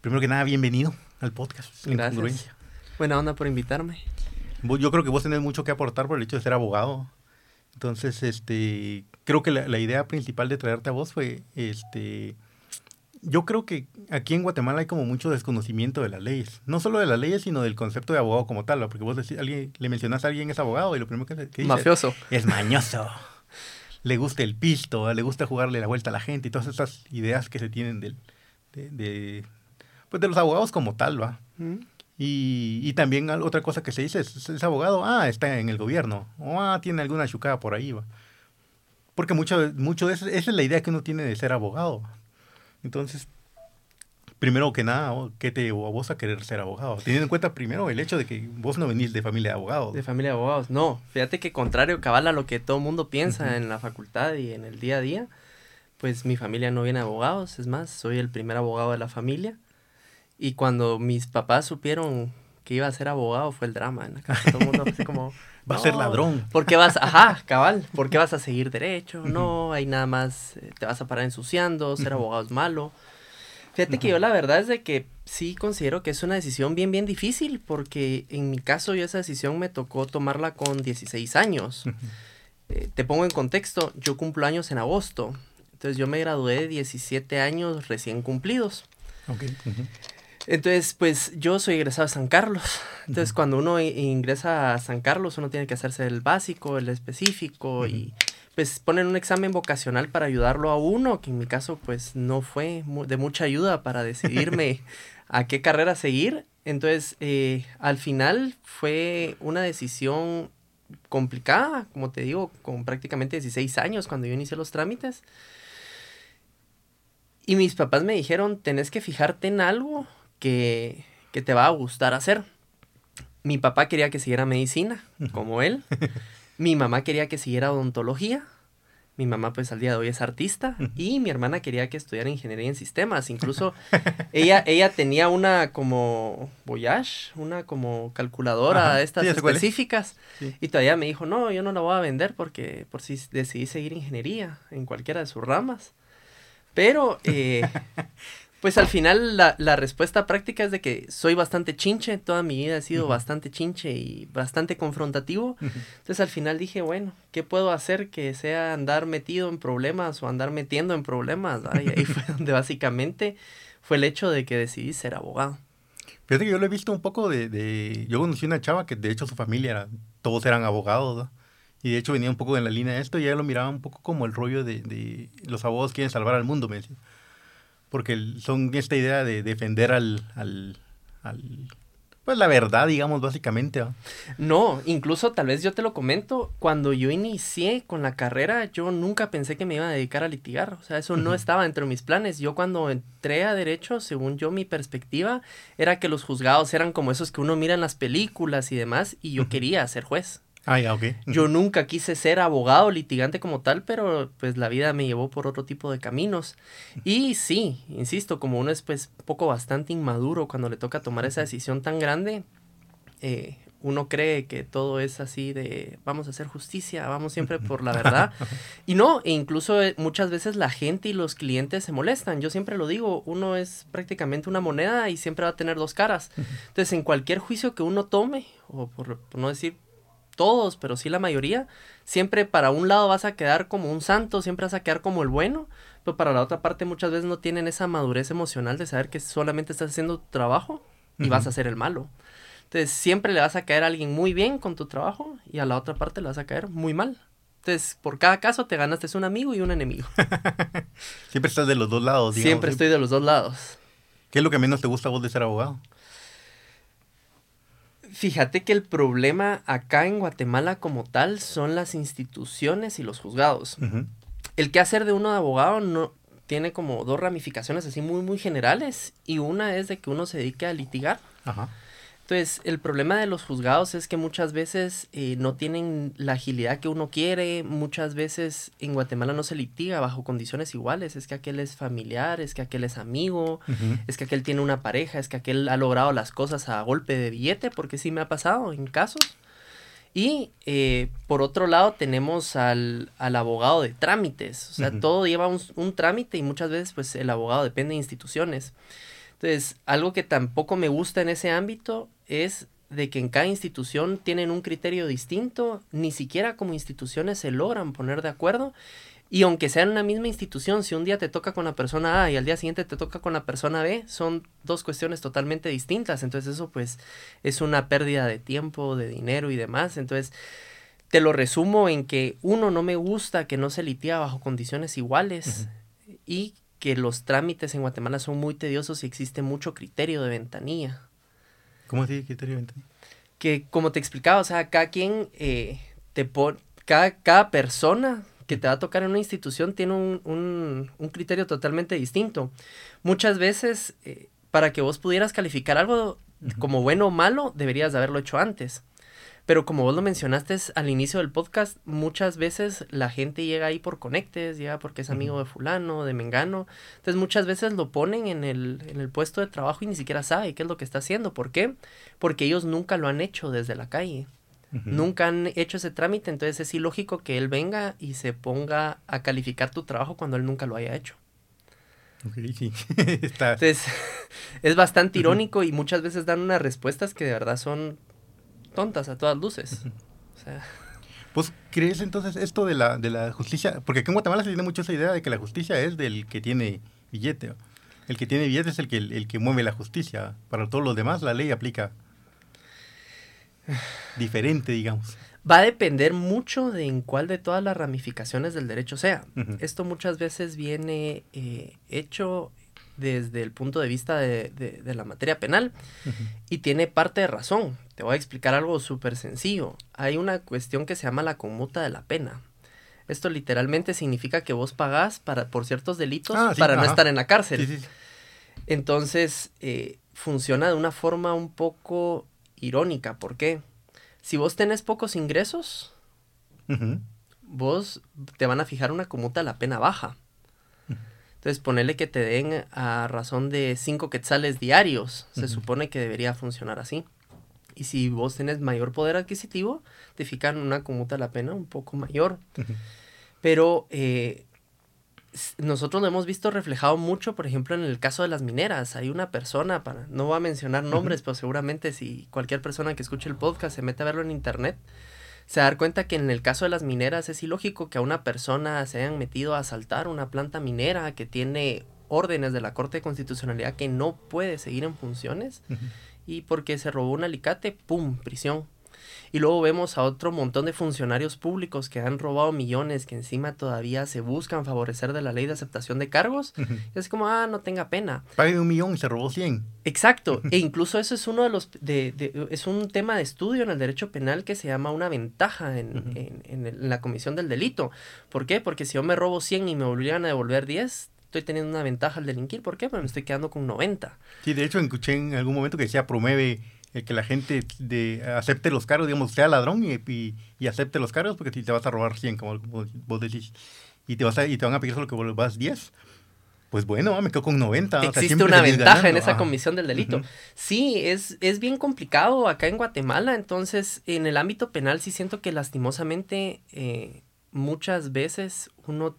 Primero que nada, bienvenido al podcast. Gracias. Buena onda por invitarme. Yo creo que vos tenés mucho que aportar por el hecho de ser abogado. Entonces, este, creo que la, idea principal de traerte a vos fue, este, yo creo que aquí en Guatemala hay como mucho desconocimiento de las leyes. No solo de las leyes, sino del concepto de abogado como tal. Porque vos decís, alguien, le mencionas a alguien es abogado y lo primero que, que dice Mafioso. es mañoso. le gusta el pisto, le gusta jugarle la vuelta a la gente y todas esas ideas que se tienen del, de, pues de los abogados como tal, ¿va? Y, y, también otra cosa que se dice es, es, abogado, ah, está en el gobierno, o ah, tiene alguna chucada por ahí, ¿va? Porque mucho, mucho de eso, esa es la idea que uno tiene de ser abogado. Entonces, primero que nada, ¿qué te llevó a vos a querer ser abogado? Teniendo en cuenta primero el hecho de que vos no venís de familia de abogados. De familia de abogados, no. Fíjate que contrario cabal a lo que todo mundo piensa en la facultad y en el día a día, pues mi familia no viene de abogados, es más, soy el primer abogado de la familia. Y cuando mis papás supieron que iba a ser abogado fue el drama en la casa. Todo el mundo así como... Va a ser ladrón. ¿Por qué vas? Ajá, cabal. ¿Por qué vas a seguir derecho? No, hay nada más eh, te vas a parar ensuciando, ser abogado es malo. Fíjate que yo la verdad es de que sí considero que es una decisión bien, bien difícil, porque en mi caso yo esa decisión me tocó tomarla con 16 años. Eh, te pongo en contexto, yo cumplo años en agosto, entonces yo me gradué de 17 años recién cumplidos. Entonces, pues yo soy egresado a San Carlos. Entonces, cuando uno ingresa a San Carlos, uno tiene que hacerse el básico, el específico y pues ponen un examen vocacional para ayudarlo a uno, que en mi caso pues no fue de mucha ayuda para decidirme a qué carrera seguir. Entonces, eh, al final fue una decisión complicada, como te digo, con prácticamente 16 años cuando yo inicié los trámites. Y mis papás me dijeron, tenés que fijarte en algo que, que te va a gustar hacer. Mi papá quería que siguiera medicina, como él. Mi mamá quería que siguiera odontología. Mi mamá pues al día de hoy es artista y mi hermana quería que estudiara ingeniería en sistemas. Incluso ella, ella tenía una como Voyage, una como calculadora de estas específicas. Y todavía me dijo, no, yo no la voy a vender porque por si decidí seguir ingeniería en cualquiera de sus ramas. Pero eh, Pues al final la, la, respuesta práctica es de que soy bastante chinche, toda mi vida he sido bastante chinche y bastante confrontativo. Entonces al final dije, bueno, ¿qué puedo hacer que sea andar metido en problemas o andar metiendo en problemas? Y ahí fue donde básicamente fue el hecho de que decidí ser abogado. Fíjate que yo lo he visto un poco de, de... Yo conocí una chava que de hecho su familia era, todos eran abogados, Y de hecho venía un poco en la línea de esto y ella lo miraba un poco como el rollo de, de los abogados quieren salvar al mundo, me decía porque son esta idea de defender al, al, pues la verdad, digamos, básicamente. No, incluso tal vez yo te lo comento, cuando yo inicié con la carrera, yo nunca pensé que me iba a dedicar a litigar, o sea, eso no estaba entre mis planes. Yo cuando entré a derecho, según yo, mi perspectiva era que los juzgados eran como esos que uno mira en las películas y demás, y yo quería ser juez. Ah, ya, ok. Yo nunca quise ser abogado, litigante como tal, pero pues la vida me llevó por otro tipo de caminos. Y sí, insisto, como uno es pues poco bastante inmaduro cuando le toca tomar esa decisión tan grande, eh, uno cree que todo es así de vamos a hacer justicia, vamos siempre por la verdad. Y no, e incluso eh, muchas veces la gente y los clientes se molestan. Yo siempre lo digo, uno es prácticamente una moneda y siempre va a tener dos caras. Entonces, en cualquier juicio que uno tome, o por, por no decir todos, pero sí la mayoría, siempre para un lado vas a quedar como un santo, siempre vas a quedar como el bueno, pero para la otra parte muchas veces no tienen esa madurez emocional de saber que solamente estás haciendo tu trabajo y vas a ser el malo. Entonces siempre le vas a caer a alguien muy bien con tu trabajo y a la otra parte le vas a caer muy mal. Entonces, por cada caso te ganaste un amigo y un enemigo. siempre estás de los dos lados. Digamos. Siempre estoy de los dos lados. ¿Qué es lo que menos te gusta a vos de ser abogado? Fíjate que el problema acá en Guatemala como tal son las instituciones y los juzgados. El que hacer de uno de abogado no tiene como dos ramificaciones así muy muy generales y una es de que uno se dedique a litigar. Ajá. Entonces, el problema de los juzgados es que muchas veces eh, no tienen la agilidad que uno quiere, muchas veces en Guatemala no se litiga bajo condiciones iguales, es que aquel es familiar, es que aquel es amigo, es que aquel tiene una pareja, es que aquel ha logrado las cosas a golpe de billete, porque sí me ha pasado en casos. Y eh, por otro lado tenemos al, abogado de trámites, o sea, todo lleva un, un, trámite y muchas veces pues el abogado depende de instituciones. Entonces, algo que tampoco me gusta en ese ámbito es de que en cada institución tienen un criterio distinto, ni siquiera como instituciones se logran poner de acuerdo. Y aunque sea en una misma institución, si un día te toca con la persona A y al día siguiente te toca con la persona B, son dos cuestiones totalmente distintas. Entonces eso pues es una pérdida de tiempo, de dinero y demás. Entonces te lo resumo en que uno no me gusta que no se litia bajo condiciones iguales y que los trámites en Guatemala son muy tediosos y existe mucho criterio de ventanilla. ¿Cómo así criterio de ventanilla? Que como te explicaba, o sea, cada quien eh, te pone, cada, cada persona que te va a tocar en una institución tiene un, criterio totalmente distinto. Muchas veces, eh, para que vos pudieras calificar algo como bueno o malo, deberías de haberlo hecho antes. Pero como vos lo mencionaste al inicio del podcast, muchas veces la gente llega ahí por conectes, llega porque es amigo de fulano, de mengano. Entonces muchas veces lo ponen en el, en el puesto de trabajo y ni siquiera sabe qué es lo que está haciendo. ¿Por qué? Porque ellos nunca lo han hecho desde la calle. Nunca han hecho ese trámite, entonces es ilógico que él venga y se ponga a calificar tu trabajo cuando él nunca lo haya hecho. sí. Entonces, es bastante irónico y muchas veces dan unas respuestas que de verdad son tontas a todas luces. Pues, ¿crees entonces esto de la, de la justicia? Porque aquí en Guatemala se tiene mucho esa idea de que la justicia es del que tiene billete. El que tiene billete es el que, el que mueve la justicia. Para todos los demás, la ley aplica diferente, digamos. Va a depender mucho de en cuál de todas las ramificaciones del derecho sea. Esto muchas veces viene eh, hecho desde el punto de vista de, la materia penal y tiene parte de razón. Te voy a explicar algo súper sencillo. Hay una cuestión que se llama la conmuta de la pena. Esto literalmente significa que vos pagás para, por ciertos delitos ah, para no estar en la cárcel. Entonces, eh, funciona de una forma un poco irónica. ¿Por qué? Si vos tenés pocos ingresos, vos te van a fijar una comuta a la pena baja. Entonces, ponerle que te den a razón de 5 quetzales diarios. Se supone que debería funcionar así. Y si vos tenés mayor poder adquisitivo, te fijan una comuta a la pena un poco mayor. Pero eh, nosotros lo hemos visto reflejado mucho, por ejemplo, en el caso de las mineras. Hay una persona, para, no voy a mencionar nombres, pero seguramente si cualquier persona que escuche el podcast se mete a verlo en internet, se da cuenta que en el caso de las mineras es ilógico que a una persona se hayan metido a asaltar una planta minera que tiene órdenes de la Corte de Constitucionalidad que no puede seguir en funciones y porque se robó un alicate, ¡pum!, prisión. Y luego vemos a otro montón de funcionarios públicos que han robado millones, que encima todavía se buscan favorecer de la ley de aceptación de cargos. y es como, ah, no tenga pena. Pague un millón y se robó 100. Exacto. e incluso eso es uno de los, de, es un tema de estudio en el derecho penal que se llama una ventaja en, en, la comisión del delito. ¿Por qué? Porque si yo me robo 100 y me volvieran a devolver 10, estoy teniendo una ventaja al delinquir. ¿Por qué? Porque me estoy quedando con 90. Sí, de hecho escuché en algún momento que decía promueve el que la gente de, acepte los cargos, digamos, sea ladrón y, y, acepte los cargos, porque si te vas a robar 100, como vos decís, y te, vas a, y te van a pedir solo que vuelvas 10, pues bueno, me quedo con 90. Existe una ventaja en esa comisión del delito. Sí, es, es bien complicado acá en Guatemala, entonces en el ámbito penal sí siento que lastimosamente eh, muchas veces uno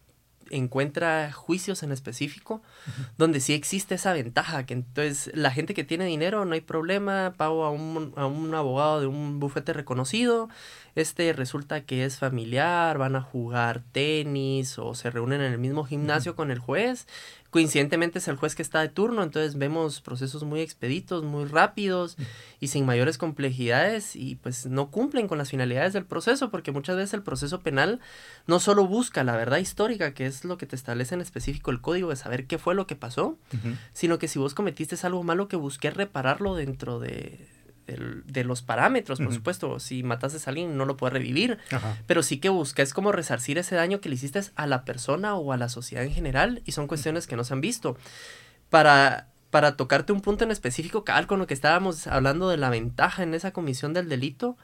encuentra juicios en específico donde sí existe esa ventaja, que entonces la gente que tiene dinero no hay problema, pago a un, a un abogado de un bufete reconocido, este resulta que es familiar, van a jugar tenis o se reúnen en el mismo gimnasio con el juez. Coincidentemente es el juez que está de turno, entonces vemos procesos muy expeditos, muy rápidos y sin mayores complejidades y pues no cumplen con las finalidades del proceso porque muchas veces el proceso penal no solo busca la verdad histórica, que es lo que te establece en específico el código de saber qué fue lo que pasó, sino que si vos cometiste algo malo que busqué repararlo dentro de de los parámetros, por supuesto. Si matases a alguien no lo puedes revivir, pero sí que buscas como resarcir ese daño que le hiciste a la persona o a la sociedad en general y son cuestiones que no se han visto. Para, para tocarte un punto en específico, con lo que estábamos hablando de la ventaja en esa comisión del delito,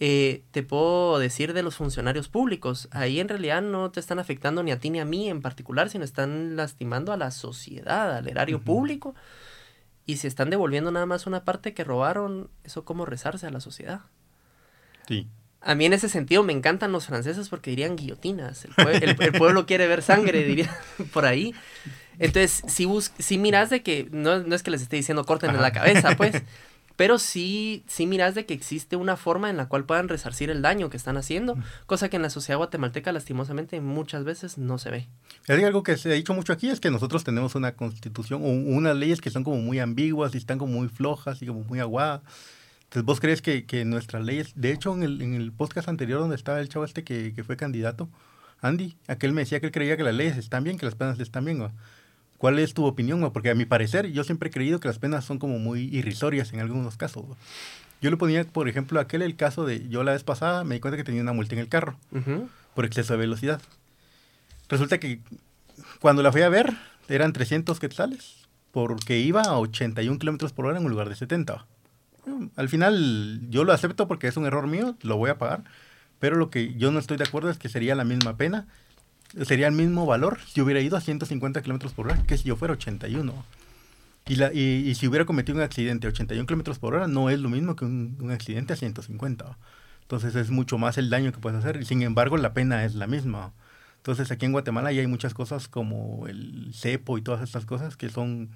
eh, te puedo decir de los funcionarios públicos. Ahí en realidad no te están afectando ni a ti ni a mí en particular, sino están lastimando a la sociedad, al erario público. Y si están devolviendo nada más una parte que robaron, eso cómo rezarse a la sociedad. Sí. A mí en ese sentido me encantan los franceses porque dirían guillotinas. El, pueblo quiere ver sangre, diría por ahí. Entonces, si, bus si miras de que, no, no es que les esté diciendo corten en la cabeza, pues, pero sí, sí miras de que existe una forma en la cual puedan resarcir el daño que están haciendo, cosa que en la sociedad guatemalteca lastimosamente muchas veces no se ve. Hay algo que se ha dicho mucho aquí es que nosotros tenemos una constitución o unas leyes que son como muy ambiguas y están como muy flojas y como muy aguadas. Entonces, ¿vos crees que, que nuestras leyes, de hecho, en el, en el podcast anterior donde estaba el chavo este que, que fue candidato, Andy, aquel me decía que él creía que las leyes están bien, que las penas están bien. ¿no? ¿Cuál es tu opinión? Porque a mi parecer, yo siempre he creído que las penas son como muy irrisorias en algunos casos. Yo le ponía, por ejemplo, aquel el caso de yo la vez pasada me di cuenta que tenía una multa en el carro por exceso de velocidad. Resulta que cuando la fui a ver eran 300 quetzales porque iba a 81 kilómetros por hora en un lugar de 70. Al final yo lo acepto porque es un error mío, lo voy a pagar, pero lo que yo no estoy de acuerdo es que sería la misma pena sería el mismo valor si hubiera ido a 150 kilómetros por hora que si yo fuera 81. Y, la, y, si hubiera cometido un accidente a 81 kilómetros por hora, no es lo mismo que un, accidente a 150. Entonces es mucho más el daño que puedes hacer. Y sin embargo, la pena es la misma. Entonces aquí en Guatemala ya hay muchas cosas como el cepo y todas estas cosas que son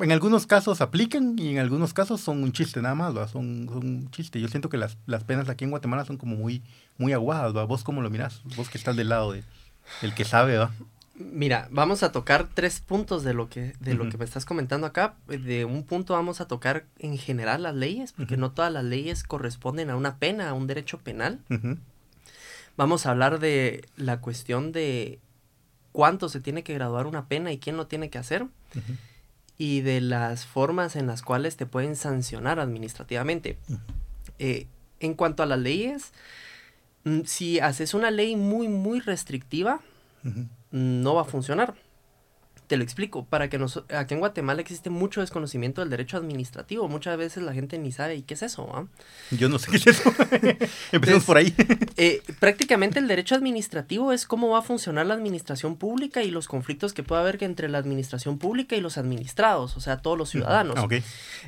en algunos casos aplican y en algunos casos son un chiste nada más, Son, son un chiste. Yo siento que las, las penas aquí en Guatemala son como muy, muy aguadas, ¿Vos cómo lo mirás? Vos que estás del lado de, del que sabe, ¿va? Mira, vamos a tocar tres puntos de lo que de lo que me estás comentando acá. De un punto vamos a tocar en general las leyes, porque no todas las leyes corresponden a una pena, a un derecho penal. Vamos a hablar de la cuestión de cuánto se tiene que graduar una pena y quién lo tiene que hacer y de las formas en las cuales te pueden sancionar administrativamente. Eh, en cuanto a las leyes, mm, si haces una ley muy, muy restrictiva, no va a funcionar. Te lo explico, para que nos, aquí en Guatemala existe mucho desconocimiento del derecho administrativo. Muchas veces la gente ni sabe, ¿y qué es eso? Ah? Yo no sé qué es eso. Empecemos por ahí. Eh, prácticamente el derecho administrativo es cómo va a funcionar la administración pública y los conflictos que puede haber entre la administración pública y los administrados, o sea, todos los ciudadanos.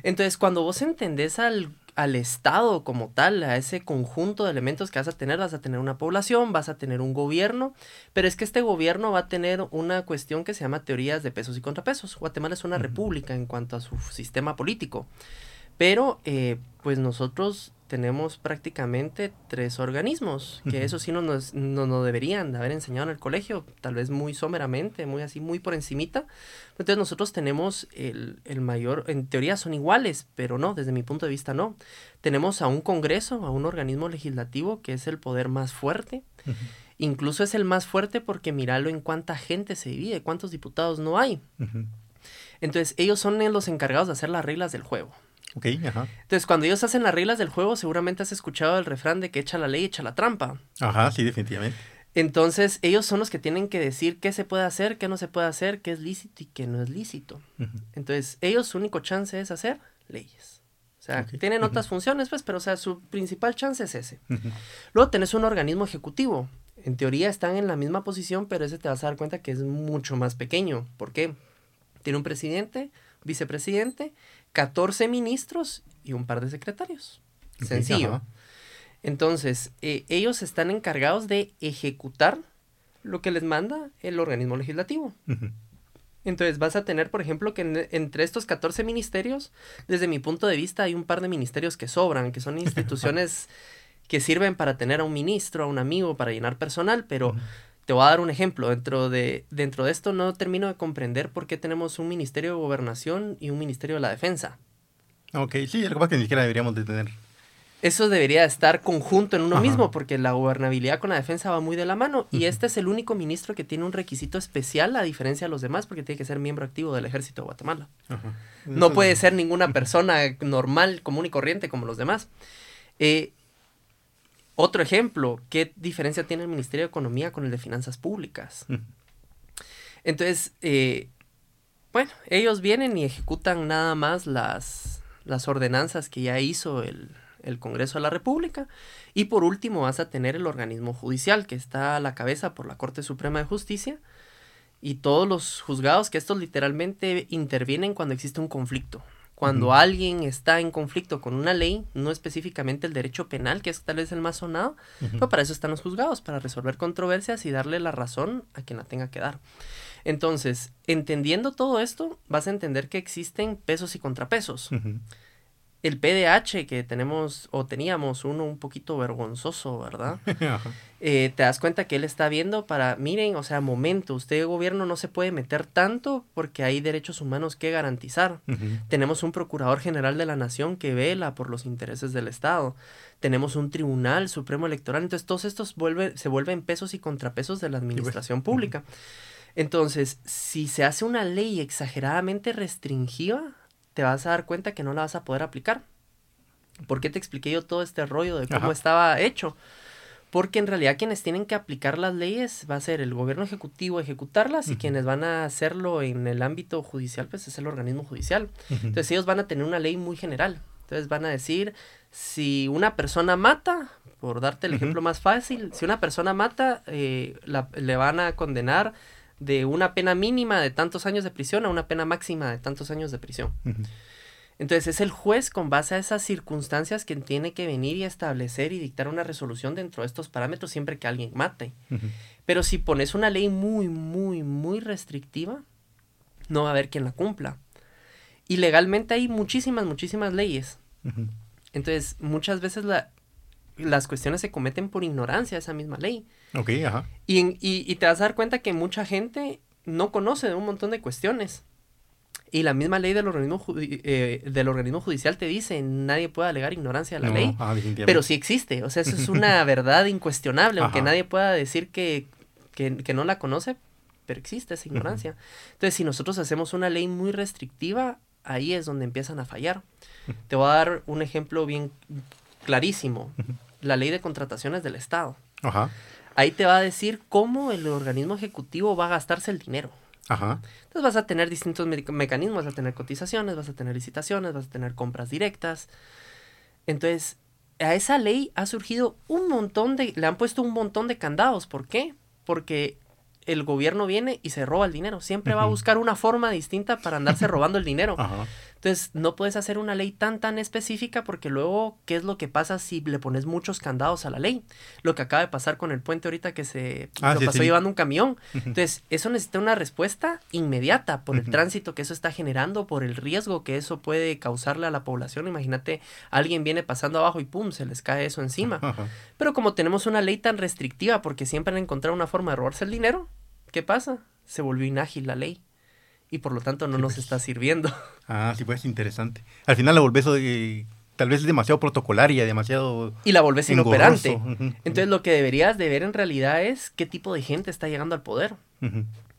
Entonces, cuando vos entendés al al Estado como tal, a ese conjunto de elementos que vas a tener, vas a tener una población, vas a tener un gobierno, pero es que este gobierno va a tener una cuestión que se llama teorías de pesos y contrapesos. Guatemala es una república en cuanto a su sistema político, pero eh, pues nosotros tenemos prácticamente tres organismos, que eso sí no nos, no, deberían de haber enseñado en el colegio, tal vez muy someramente, muy así, muy por encimita. Entonces nosotros tenemos el, el, mayor, en teoría son iguales, pero no, desde mi punto de vista no. Tenemos a un Congreso, a un organismo legislativo que es el poder más fuerte. Incluso es el más fuerte porque míralo en cuánta gente se divide, cuántos diputados no hay. Entonces ellos son los encargados de hacer las reglas del juego. Ok, ajá. Entonces, cuando ellos hacen las reglas del juego, seguramente has escuchado el refrán de que echa la ley, echa la trampa. Ajá, sí, definitivamente. Entonces, ellos son los que tienen que decir qué se puede hacer, qué no se puede hacer, qué es lícito y qué no es lícito. Entonces, ellos su único chance es hacer leyes. O sea, tienen otras funciones, pues, pero, o sea, su principal chance es ese. Luego tenés un organismo ejecutivo. En teoría están en la misma posición, pero ese te vas a dar cuenta que es mucho más pequeño. ¿Por qué? Tiene un presidente, vicepresidente 14 ministros y un par de secretarios. Sencillo. Entonces, eh, ellos están encargados de ejecutar lo que les manda el organismo legislativo. Entonces, vas a tener, por ejemplo, que entre estos 14 ministerios, desde mi punto de vista, hay un par de ministerios que sobran, que son instituciones que sirven para tener a un ministro, a un amigo, para llenar personal, pero te voy a dar un ejemplo. Dentro de, dentro de esto no termino de comprender por qué tenemos un Ministerio de Gobernación y un Ministerio de la Defensa. Ok, sí, algo más que ni siquiera deberíamos de tener. Eso debería estar conjunto en uno mismo, porque la gobernabilidad con la defensa va muy de la mano. Y este es el único ministro que tiene un requisito especial, a diferencia de los demás, porque tiene que ser miembro activo del ejército de Guatemala. No puede ser ninguna persona normal, común y corriente como los demás. Eh, otro ejemplo, ¿qué diferencia tiene el Ministerio de Economía con el de Finanzas Públicas? Entonces, eh, bueno, ellos vienen y ejecutan nada más las, las ordenanzas que ya hizo el, el, Congreso de la República. Y por último vas a tener el organismo judicial, que está a la cabeza por la Corte Suprema de Justicia. Y todos los juzgados, que estos literalmente intervienen cuando existe un conflicto Cuando alguien está en conflicto con una ley, no específicamente el derecho penal, que es tal vez el más sonado, pero para eso están los juzgados, para resolver controversias y darle la razón a quien la tenga que dar. Entonces, entendiendo todo esto, vas a entender que existen pesos y contrapesos el PDH que tenemos o teníamos uno un poquito vergonzoso, ¿verdad? Eh, te das cuenta que él está viendo para, miren, o sea, momento, usted gobierno no se puede meter tanto porque hay derechos humanos que garantizar. Tenemos un procurador general de la nación que vela por los intereses del Estado. Tenemos un tribunal supremo electoral. Entonces, todos estos vuelve, se vuelven pesos y contrapesos de la pues, administración pública. Entonces, si se hace una ley exageradamente restringida, te vas a dar cuenta que no la vas a poder aplicar. ¿Por qué te expliqué yo todo este rollo de cómo estaba hecho? Porque en realidad quienes tienen que aplicar las leyes va a ser el gobierno ejecutivo ejecutarlas y quienes van a hacerlo en el ámbito judicial pues es el organismo judicial. Entonces ellos van a tener una ley muy general. Entonces van a decir si una persona mata, por darte el ejemplo más fácil, si una persona mata eh, le van a condenar de una pena mínima de tantos años de prisión a una pena máxima de tantos años de prisión. Entonces es el juez con base a esas circunstancias quien tiene que venir y establecer y dictar una resolución dentro de estos parámetros siempre que alguien mate. Pero si pones una ley muy, muy, muy restrictiva, no va a haber quien la cumpla. Y legalmente hay muchísimas, muchísimas leyes. Entonces muchas veces la, las cuestiones se cometen por ignorancia de esa misma ley. Ok, ajá. Y, y, te vas a dar cuenta que mucha gente no conoce de un montón de cuestiones. Y la misma ley del organismo, eh, del organismo judicial te dice, nadie puede alegar ignorancia de la ley, pero sí existe. O sea, eso es una verdad incuestionable, aunque nadie pueda decir que, que, que, no la conoce, pero existe esa ignorancia. Entonces, si nosotros hacemos una ley muy restrictiva, ahí es donde empiezan a fallar. Te voy a dar un ejemplo bien clarísimo la ley de contrataciones del Estado. Ajá. Ahí te va a decir cómo el organismo ejecutivo va a gastarse el dinero. Ajá. Entonces vas a tener distintos mecanismos, vas a tener cotizaciones, vas a tener licitaciones, vas a tener compras directas. Entonces, a esa ley ha surgido un montón de, le han puesto un montón de candados. ¿Por qué? Porque el gobierno viene y se roba el dinero. Siempre va a buscar una forma distinta para andarse robando el dinero. Ajá. Entonces, no puedes hacer una ley tan, tan específica porque luego, ¿qué es lo que pasa si le pones muchos candados a la ley? Lo que acaba de pasar con el puente ahorita que se ah, lo pasó llevando un camión. Entonces, eso necesita una respuesta inmediata por el tránsito que eso está generando, por el riesgo que eso puede causarle a la población. Imagínate, alguien viene pasando abajo y pum, se les cae eso encima. Pero como tenemos una ley tan restrictiva porque siempre han encontrado una forma de robarse el dinero, ¿qué pasa? Se volvió inágil la ley y por lo tanto no nos pues. está sirviendo. Ah, sí, pues interesante. Al final la volvés, eh, tal vez es demasiado protocolaria, demasiado... Y la volvés inoperante. Entonces lo que deberías de ver en realidad es qué tipo de gente está llegando al poder.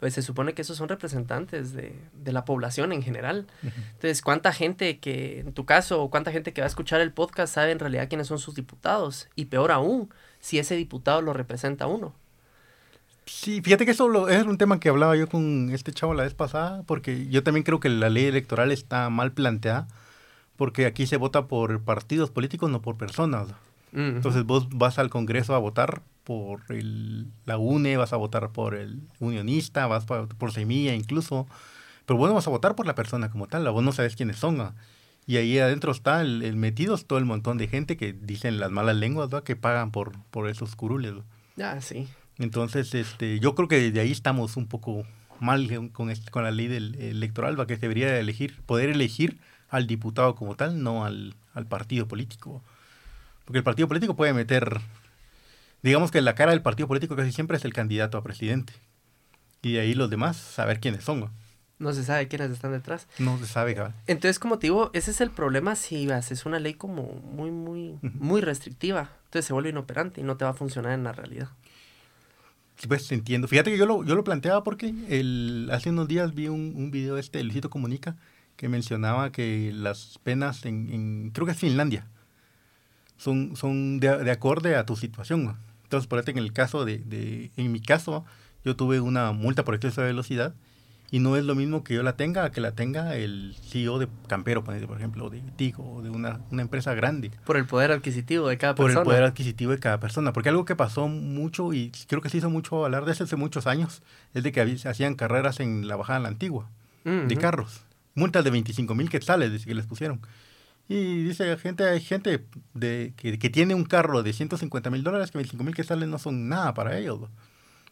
Pues se supone que esos son representantes de, de la población en general. Entonces, ¿cuánta gente que, en tu caso, o cuánta gente que va a escuchar el podcast sabe en realidad quiénes son sus diputados? Y peor aún, si ese diputado lo representa a uno. Sí, fíjate que eso es un tema que hablaba yo con este chavo la vez pasada, porque yo también creo que la ley electoral está mal planteada, porque aquí se vota por partidos políticos, no por personas. Entonces vos vas al Congreso a votar por el, la UNE, vas a votar por el unionista, vas por, Semilla incluso, pero vos no vas a votar por la persona como tal, vos no sabes quiénes son. Y ahí adentro está el, metidos todo el montón de gente que dicen las malas lenguas, que pagan por, por esos curules. Ah, sí. Entonces, este, yo creo que desde ahí estamos un poco mal con, con la ley del electoral, va que se debería elegir, poder elegir al diputado como tal, no al, partido político. Porque el partido político puede meter, digamos que la cara del partido político casi siempre es el candidato a presidente. Y de ahí los demás, saber quiénes son. No se sabe quiénes están detrás. No se sabe, cabrón. Entonces, como te digo, ese es el problema si haces una ley como muy, muy, muy restrictiva. Entonces se vuelve inoperante y no te va a funcionar en la realidad. Pues entiendo. Fíjate que yo lo, yo lo planteaba porque el, hace unos días vi un, un video este, Luisito Comunica, que mencionaba que las penas en, creo que es Finlandia, son, son de, de acorde a tu situación. Entonces, por ejemplo, en el caso de, de, en mi caso, yo tuve una multa por exceso de velocidad y no es lo mismo que yo la tenga que la tenga el CEO de Campero, por ejemplo, o de Tigo, o de una, empresa grande. Por el poder adquisitivo de cada persona. Por el poder adquisitivo de cada persona. Porque algo que pasó mucho, y creo que se hizo mucho hablar de eso hace muchos años, es de que hacían carreras en la bajada de la antigua, de carros. multas de 25 mil quetzales, dice que les pusieron. Y dice, gente, hay gente de, que, que tiene un carro de 150 mil dólares que 25 mil quetzales no son nada para ellos.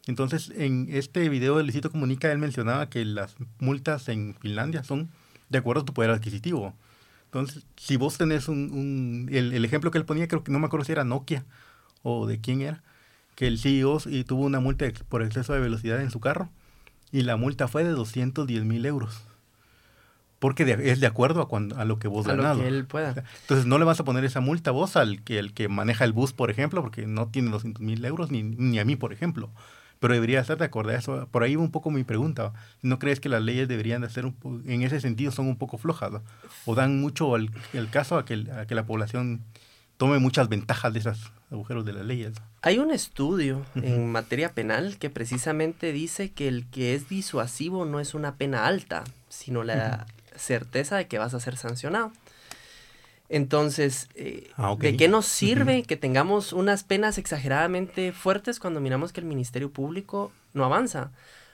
Entonces, en este video de Luisito Comunica, él mencionaba que las multas en Finlandia son de acuerdo a tu poder adquisitivo. Entonces, si vos tenés un... un el, el, ejemplo que él ponía, creo que no me acuerdo si era Nokia o de quién era, que el CEO y tuvo una multa por exceso de velocidad en su carro y la multa fue de 210 mil euros. Porque de, es de acuerdo a, cuando, a lo que vos A lo que él pueda. Entonces no le vas a poner esa multa vos al que, el que maneja el bus, por ejemplo, porque no tiene 200 mil euros, ni, ni a mí, por ejemplo. Pero debería estar de acuerdo a eso. Por ahí va un poco mi pregunta. ¿No crees que las leyes deberían de ser, un po- en ese sentido, son un poco flojas? ¿no? ¿O dan mucho el, el caso a que, a que la población tome muchas ventajas de esos agujeros de las leyes? Hay un estudio en materia penal que precisamente dice que el que es disuasivo no es una pena alta, sino la certeza de que vas a ser sancionado. Entonces, eh, Ah. ¿de qué nos sirve que tengamos unas penas exageradamente fuertes cuando miramos que el Ministerio Público no avanza?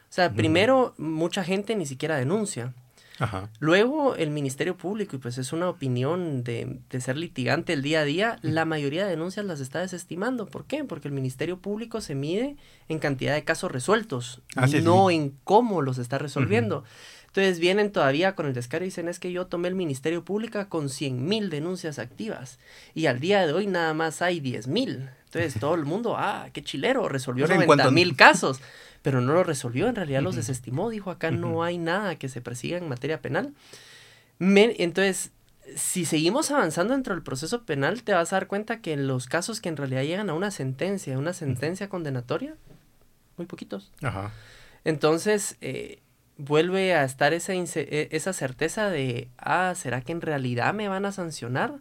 O sea, primero, mucha gente ni siquiera denuncia. Ajá. Luego, el Ministerio Público, y pues es una opinión de, de ser litigante el día a día, la mayoría de denuncias las está desestimando. ¿Por qué? Porque el Ministerio Público se mide en cantidad de casos resueltos, Ah, sí, no sí. en cómo los está resolviendo. Entonces vienen todavía con el descaro y dicen es que yo tomé el Ministerio Público con 100 mil denuncias activas y al día de hoy nada más hay 10 mil. Entonces todo el mundo, ah, qué chilero, resolvió O sea, en 90 cuanto- mil casos, pero no lo resolvió, en realidad los desestimó, dijo acá no hay nada que se persiga en materia penal. Me- entonces, si seguimos avanzando dentro del proceso penal, te vas a dar cuenta que los casos que en realidad llegan a una sentencia, una sentencia condenatoria, muy poquitos. Ajá. Entonces, eh, vuelve a estar esa, e- esa certeza de, ah, ¿será que en realidad me van a sancionar?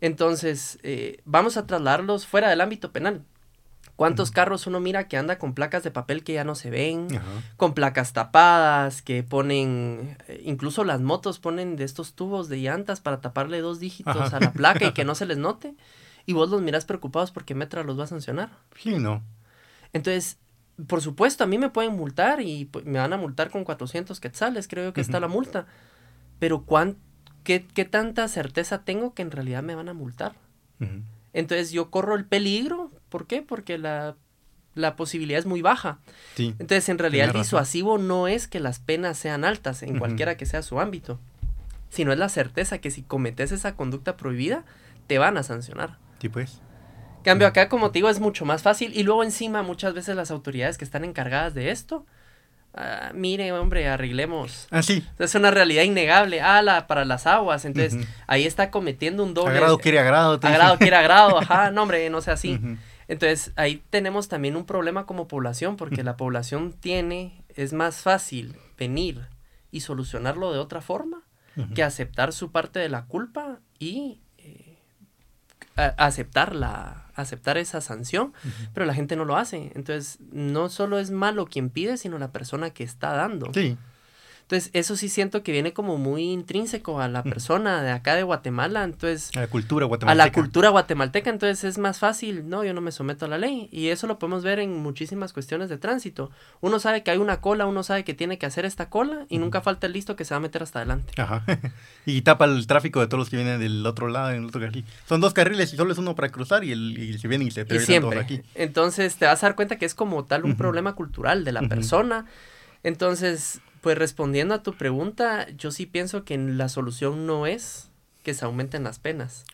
Entonces, eh, vamos a trasladarlos fuera del ámbito penal. ¿Cuántos carros uno mira que anda con placas de papel que ya no se ven? Con placas tapadas, que ponen, eh, incluso las motos ponen de estos tubos de llantas para taparle dos dígitos a la placa y que no se les note. Y vos los mirás preocupados porque Metra los va a sancionar. Sí, no. Entonces, por supuesto, a mí me pueden multar y pu- me van a multar con 400 quetzales, creo que está la multa. Pero ¿cuán, qué, ¿qué tanta certeza tengo que en realidad me van a multar? Entonces yo corro el peligro. ¿Por qué? Porque la, la posibilidad es muy baja. Sí. Entonces, en realidad, el razón. disuasivo no es que las penas sean altas en cualquiera que sea su ámbito, sino es la certeza que si cometes esa conducta prohibida, te van a sancionar. Sí, pues. Cambio acá, como te digo, es mucho más fácil. Y luego encima, muchas veces las autoridades que están encargadas de esto, ah, mire, hombre, arreglemos. Ah, sí. O sea, Es una realidad innegable. Ah, la, para las aguas. Entonces, ahí está cometiendo un doble. Agrado quiere agrado. Agrado quiere agrado. Ajá, no, hombre, no sea así. Entonces, ahí tenemos también un problema como población, porque la población tiene, es más fácil venir y solucionarlo de otra forma que aceptar su parte de la culpa y eh, aceptar la aceptar esa sanción, pero la gente no lo hace. Entonces, no solo es malo quien pide, sino la persona que está dando. Sí. Entonces, eso sí siento que viene como muy intrínseco a la persona de acá de Guatemala. Entonces, A la cultura a guatemalteca. la cultura guatemalteca, entonces es más fácil, no, yo no me someto a la ley. Y eso lo podemos ver en muchísimas cuestiones de tránsito. Uno sabe que hay una cola, uno sabe que tiene que hacer esta cola y nunca falta el listo que se va a meter hasta adelante. Ajá. y tapa el tráfico de todos los que vienen del otro lado, en el otro carril. Son dos carriles y solo es uno para cruzar y, el, y se vienen y se Y atraviesan todos siempre. aquí. Entonces te vas a dar cuenta que es como tal un problema cultural de la persona. Entonces, pues respondiendo a tu pregunta, yo sí pienso que la solución no es que se aumenten las penas,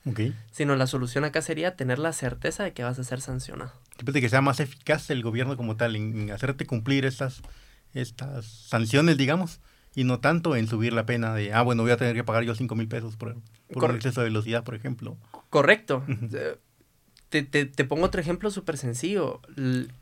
sino la solución acá sería tener la certeza de que vas a ser sancionado. De que sea más eficaz el gobierno como tal en, hacerte cumplir estas, estas sanciones, digamos, y no tanto en subir la pena de, ah, bueno, voy a tener que pagar yo 5 mil pesos por, por un exceso de velocidad, por ejemplo. Correcto. Te, te- te pongo otro ejemplo súper sencillo.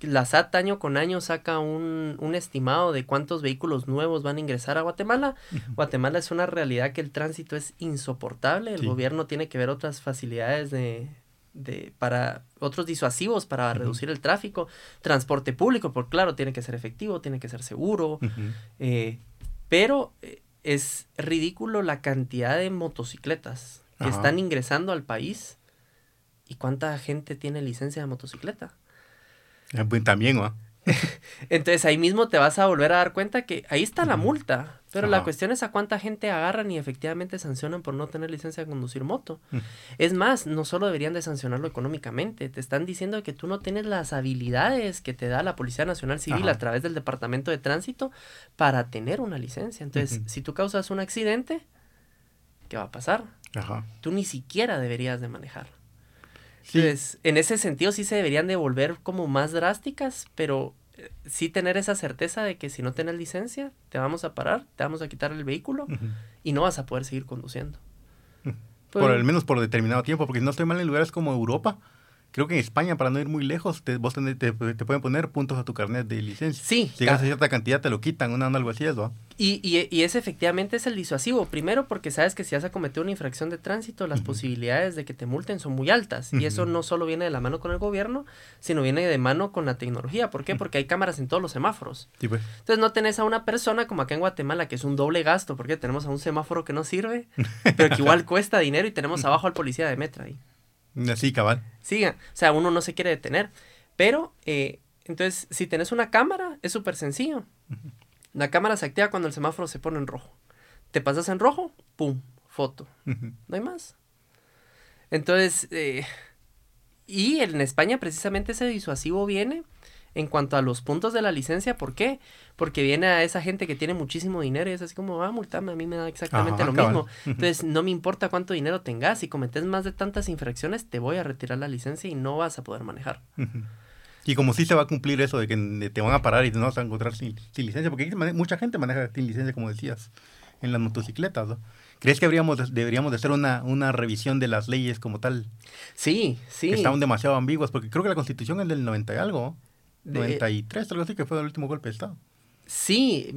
La SAT año con año saca un, un estimado de cuántos vehículos nuevos van a ingresar a Guatemala. Guatemala es una realidad que el tránsito es insoportable. El Sí. gobierno tiene que ver otras facilidades de, de para otros disuasivos para reducir el tráfico. Transporte público, por claro, tiene que ser efectivo, tiene que ser seguro. Eh, pero eh, es ridículo la cantidad de motocicletas que Ajá. están ingresando al país y cuánta gente tiene licencia de motocicleta. Ah, pues, también. Entonces ahí mismo te vas a volver a dar cuenta que ahí está la multa. Pero la cuestión es a cuánta gente agarran y efectivamente sancionan por no tener licencia de conducir moto. Mm. Es más, no solo deberían de sancionarlo económicamente, te están diciendo que tú no tienes las habilidades que te da la Policía Nacional Civil Ajá. a través del Departamento de Tránsito para tener una licencia. Entonces, si tú causas un accidente, ¿qué va a pasar? Ajá. Tú ni siquiera deberías de manejar. Sí. Entonces, en ese sentido sí se deberían de volver como más drásticas, pero eh, sí tener esa certeza de que si no tienes licencia, te vamos a parar, te vamos a quitar el vehículo y no vas a poder seguir conduciendo. Por Pues, al menos por determinado tiempo, porque si no estoy mal en lugares como Europa. Creo que en España, para no ir muy lejos, te, vos tenés- te, te pueden poner puntos a tu carnet de licencia. Sí, Si llegas a cierta cantidad, te lo quitan, una onda algo así, ¿no? Y, y, y ese efectivamente es el disuasivo. Primero porque sabes que si has cometido una infracción de tránsito, las posibilidades de que te multen son muy altas. Y eso no solo viene de la mano con el gobierno, sino viene de mano con la tecnología. ¿Por qué? Porque hay cámaras en todos los semáforos. Sí, pues. Entonces no tenés a una persona como acá en Guatemala que es un doble gasto, porque tenemos a un semáforo que no sirve, pero que igual cuesta dinero y tenemos abajo al policía de metro ahí. Así, cabal. Siga, o sea, uno no se quiere detener. Pero, eh, entonces, si tenés una cámara, es súper sencillo. La cámara se activa cuando el semáforo se pone en rojo. Te pasas en rojo, pum, foto. No hay más. Entonces, eh, y en España precisamente ese disuasivo viene en cuanto a los puntos de la licencia. ¿Por qué? Porque viene a esa gente que tiene muchísimo dinero y es así como, ah, multame, a mí me da exactamente Ajá, lo cabal. mismo. Entonces, no me importa cuánto dinero tengas, si cometes más de tantas infracciones, te voy a retirar la licencia y no vas a poder manejar. Y como sí se va a cumplir eso de que te van a parar y no vas a encontrar sin, sin licencia, porque mucha gente maneja sin licencia, como decías, en las motocicletas, ¿no? ¿Crees que habríamos, de- deberíamos de hacer una, una revisión de las leyes como tal? Sí, sí. Que estaban demasiado ambiguas, porque creo que la constitución es del 90 y algo, 93, algo así, que fue el último golpe de Estado. Sí,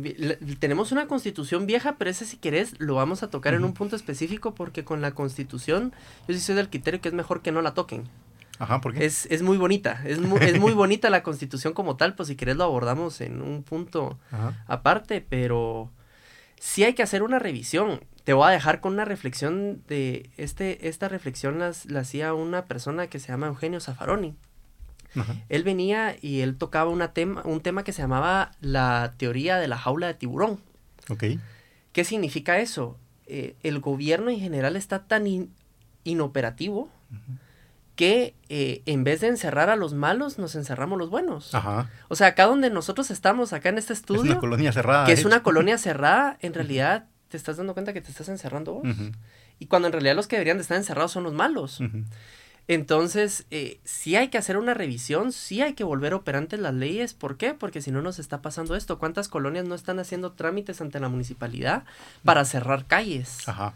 tenemos una constitución vieja, pero ese si querés lo vamos a tocar en un punto específico porque con la constitución yo sí soy del criterio que es mejor que no la toquen. Ajá, ¿por qué? Es, es muy bonita, es muy, es muy bonita la constitución como tal, pues si querés lo abordamos en un punto Ajá. aparte, pero sí hay que hacer una revisión. Te voy a dejar con una reflexión de, este, esta reflexión las, la hacía una persona que se llama Eugenio Zaffaroni. Ajá. Él venía y él tocaba una tema, un tema que se llamaba la teoría de la jaula de tiburón. ¿Qué significa eso? Eh, el gobierno en general está tan in- inoperativo que eh, en vez de encerrar a los malos, nos encerramos los buenos. Ajá. O sea, acá donde nosotros estamos, acá en este Es estudio, una colonia cerrada. que es una colonia cerrada, en realidad te estás dando cuenta que te estás encerrando vos. Y cuando en realidad los que deberían de estar encerrados son los malos. Entonces, eh, sí hay que hacer una revisión, sí hay que volver operantes las leyes. ¿Por qué? Porque si no nos está pasando esto. ¿Cuántas colonias no están haciendo trámites ante la municipalidad para cerrar calles? Ajá.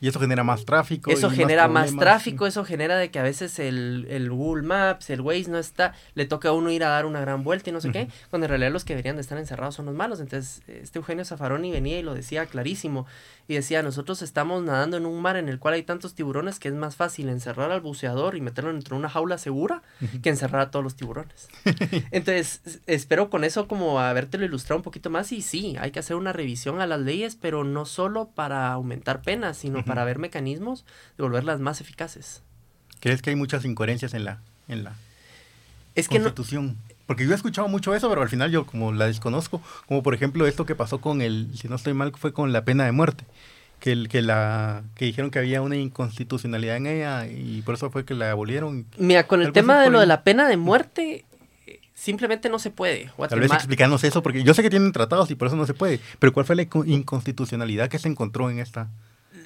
Y eso genera más tráfico. Eso genera más tráfico, eso genera de que a veces el, el Google Maps, el Waze no está, le toca a uno ir a dar una gran vuelta y no sé qué, cuando en realidad los que deberían de estar encerrados son los malos. Entonces, este Eugenio Zaffaroni venía y lo decía clarísimo, y decía, nosotros estamos nadando en un mar en el cual hay tantos tiburones que es más fácil encerrar al buceador y meterlo dentro de una jaula segura que encerrar a todos los tiburones. Entonces, es- espero con eso como habértelo ilustrado un poquito más y sí, hay que hacer una revisión a las leyes, pero no solo para aumentar penas, sino. Para ver mecanismos de volverlas más eficaces. ¿Crees que hay muchas incoherencias en la, en la Es que no, constitución? Porque yo he escuchado mucho eso, pero al final yo como la desconozco. Como por ejemplo esto que pasó con el, si no estoy mal, fue con la pena de muerte. Que, el, que, la, que dijeron que había una inconstitucionalidad en ella y por eso fue que la abolieron. mira, con el tema de lo de la pena de muerte, simplemente no se puede. Tal vez explicarnos eso, porque yo sé que tienen tratados y por eso no se puede. Pero ¿cuál fue la inco- inconstitucionalidad que se encontró en esta?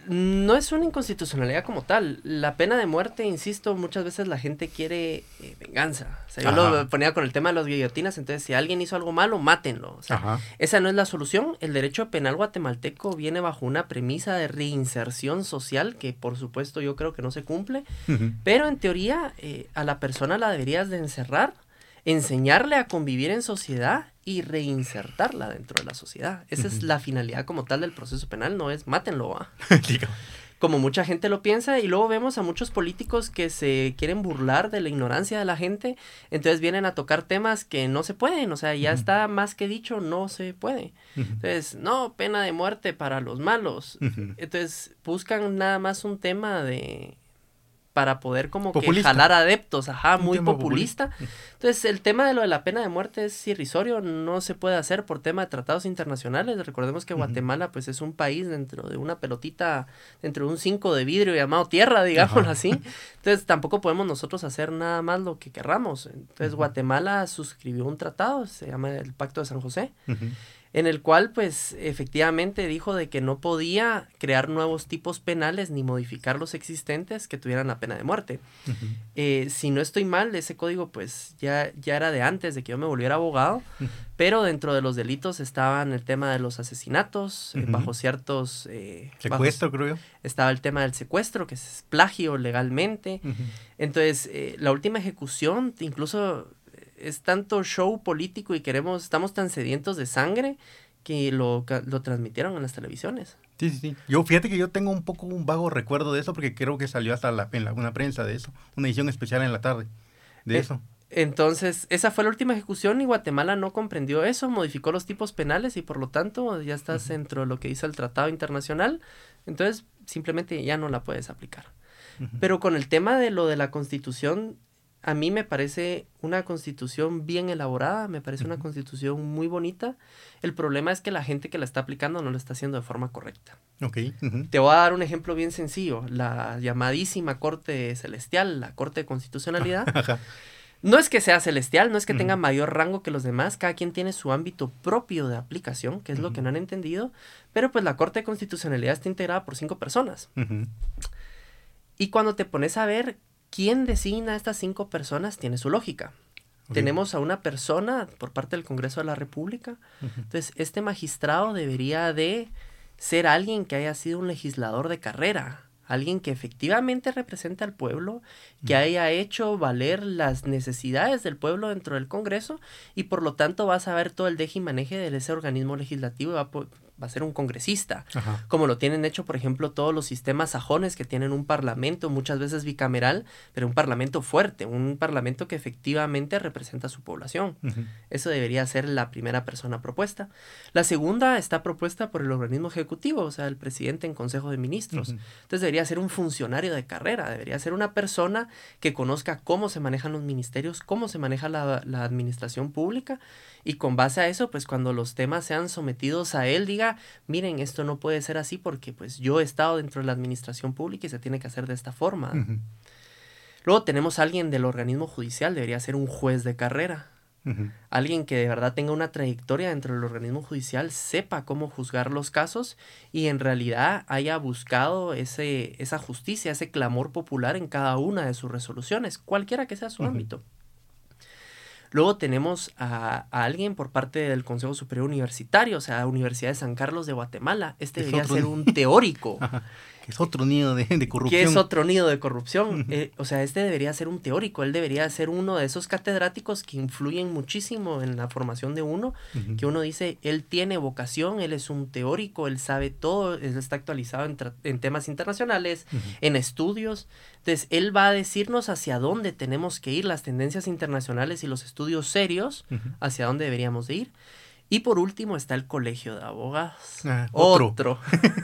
No es una inconstitucionalidad como tal. La pena de muerte, insisto, muchas veces la gente quiere eh, venganza. O sea, yo Ajá. lo ponía con el tema de las guillotinas, entonces si alguien hizo algo malo, mátenlo. O sea, esa no es la solución. El derecho penal guatemalteco viene bajo una premisa de reinserción social que por supuesto yo creo que no se cumple. Pero en teoría eh, a la persona la deberías de encerrar, enseñarle a convivir en sociedad y reinsertarla dentro de la sociedad. Esa es la finalidad como tal del proceso penal, no es mátenlo. ¿va? Como mucha gente lo piensa y luego vemos a muchos políticos que se quieren burlar de la ignorancia de la gente, entonces vienen a tocar temas que no se pueden, o sea, ya está más que dicho, no se puede. Entonces, no, pena de muerte para los malos. Entonces, buscan nada más un tema de para poder como que jalar adeptos, ajá, muy populista. Entonces, el tema de lo de la pena de muerte es irrisorio, no se puede hacer por tema de tratados internacionales. Recordemos que Guatemala, pues, es un país dentro de una pelotita, dentro de un cinco de vidrio llamado tierra, digamos así. Entonces, tampoco podemos nosotros hacer nada más lo que querramos. Entonces, Guatemala suscribió un tratado, se llama el Pacto de San José en el cual pues efectivamente dijo de que no podía crear nuevos tipos penales ni modificar los existentes que tuvieran la pena de muerte. Eh, si no estoy mal, ese código pues ya, ya era de antes de que yo me volviera abogado, pero dentro de los delitos estaban el tema de los asesinatos, eh, bajo ciertos... Eh, secuestro, creo yo. Estaba el tema del secuestro, que es plagio legalmente. Entonces, la última ejecución, incluso es tanto show político y queremos, estamos tan sedientos de sangre que lo, lo transmitieron en las televisiones. Sí, sí, sí. Yo fíjate que yo tengo un poco un vago recuerdo de eso porque creo que salió hasta la, en la, una prensa de eso, una edición especial en la tarde de eh, eso. Entonces, esa fue la última ejecución y Guatemala no comprendió eso, modificó los tipos penales y por lo tanto ya estás dentro de lo que dice el tratado internacional. Entonces, simplemente ya no la puedes aplicar. Pero con el tema de lo de la constitución, a mí me parece una constitución bien elaborada, me parece una constitución muy bonita. El problema es que la gente que la está aplicando no lo está haciendo de forma correcta. Ok. Te voy a dar un ejemplo bien sencillo. La llamadísima Corte Celestial, la Corte de Constitucionalidad. no es que sea celestial, no es que tenga mayor rango que los demás, cada quien tiene su ámbito propio de aplicación, que es lo que no han entendido, pero pues la Corte de Constitucionalidad está integrada por cinco personas. Y cuando te pones a ver quién designa a estas cinco personas tiene su lógica. Tenemos a una persona por parte del Congreso de la República. Entonces, este magistrado debería de ser alguien que haya sido un legislador de carrera, alguien que efectivamente representa al pueblo, que haya hecho valer las necesidades del pueblo dentro del Congreso y por lo tanto va a saber todo el deje y maneje de ese organismo legislativo y va a va a ser un congresista, como lo tienen hecho, por ejemplo, todos los sistemas sajones que tienen un parlamento, muchas veces bicameral, pero un parlamento fuerte, un parlamento que efectivamente representa a su población. Eso debería ser la primera persona propuesta. La segunda está propuesta por el organismo ejecutivo, o sea, el presidente en Consejo de Ministros. Entonces debería ser un funcionario de carrera, debería ser una persona que conozca cómo se manejan los ministerios, cómo se maneja la, la administración pública y con base a eso, pues cuando los temas sean sometidos a él, diga, miren, esto no puede ser así porque pues yo he estado dentro de la administración pública y se tiene que hacer de esta forma. Luego tenemos a alguien del organismo judicial, debería ser un juez de carrera. Alguien que de verdad tenga una trayectoria dentro del organismo judicial, sepa cómo juzgar los casos y en realidad haya buscado ese, esa justicia, ese clamor popular en cada una de sus resoluciones, cualquiera que sea su ámbito. Luego tenemos a, alguien por parte del Consejo Superior Universitario, o sea, Universidad de San Carlos de Guatemala. Este debería ser un teórico. que es otro nido de, corrupción. Que es otro nido de corrupción. Eh, o sea, este debería ser un teórico, él debería ser uno de esos catedráticos que influyen muchísimo en la formación de uno, que uno dice, él tiene vocación, él es un teórico, él sabe todo, él está actualizado en, temas internacionales, en estudios. Entonces, él va a decirnos hacia dónde tenemos que ir, las tendencias internacionales y los estudios serios, hacia dónde deberíamos de ir. Y por último está el colegio de abogados. Ah, otro.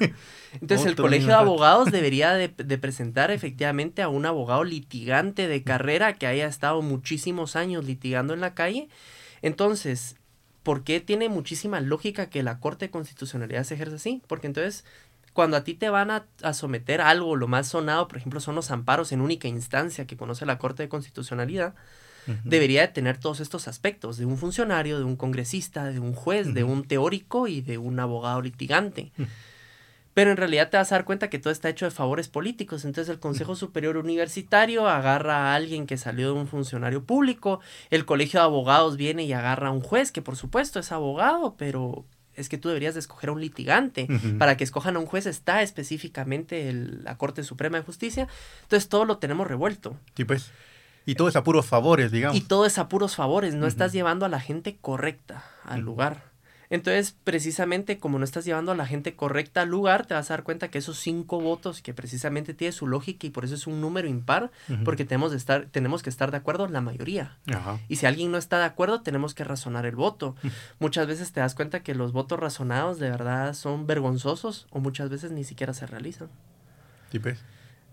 Entonces el colegio de abogados debería de, presentar efectivamente a un abogado litigante de carrera que haya estado muchísimos años litigando en la calle. Entonces, ¿por qué tiene muchísima lógica que la Corte de Constitucionalidad se ejerza así? Porque entonces cuando a ti te van a, a, someter algo, lo más sonado, por ejemplo, son los amparos en única instancia que conoce la Corte de Constitucionalidad, debería de tener todos estos aspectos, de un funcionario, de un congresista, de un juez, de un teórico y de un abogado litigante. Pero en realidad te vas a dar cuenta que todo está hecho de favores políticos. Entonces el Consejo Superior Universitario agarra a alguien que salió de un funcionario público, el Colegio de Abogados viene y agarra a un juez que por supuesto es abogado, pero es que tú deberías de escoger a un litigante. Para que escojan a un juez está específicamente la Corte Suprema de Justicia. Entonces todo lo tenemos revuelto. Sí, pues. Y todo es a puros favores, digamos. Y todo es a puros favores, no estás llevando a la gente correcta al lugar. Entonces, precisamente como no estás llevando a la gente correcta al lugar, te vas a dar cuenta que esos cinco votos, que precisamente tiene su lógica y por eso es un número impar, porque tenemos, de estar, tenemos que estar de acuerdo la mayoría. Y si alguien no está de acuerdo, tenemos que razonar el voto. Muchas veces te das cuenta que los votos razonados de verdad son vergonzosos o muchas veces ni siquiera se realizan. Sí, pues.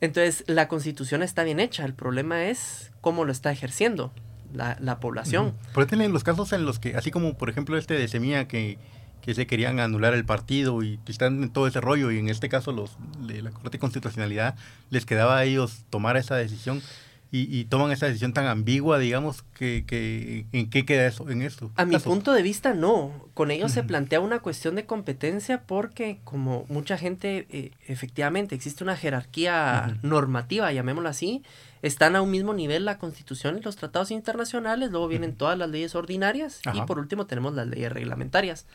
Entonces, la constitución está bien hecha, el problema es cómo lo está ejerciendo la, la población. Por eso tienen los casos en los que, así como por ejemplo este de Semilla que, que se querían anular el partido y están en todo ese rollo y en este caso los de la Corte de Constitucionalidad les quedaba a ellos tomar esa decisión y, toman esa decisión tan ambigua, digamos, que, que ¿en qué queda eso en esto? A mi punto de vista, no. Con ellos se plantea una cuestión de competencia porque, como mucha gente, eh, efectivamente, existe una jerarquía normativa, llamémoslo así, están a un mismo nivel la Constitución y los tratados internacionales, luego vienen todas las leyes ordinarias y por último tenemos las leyes reglamentarias.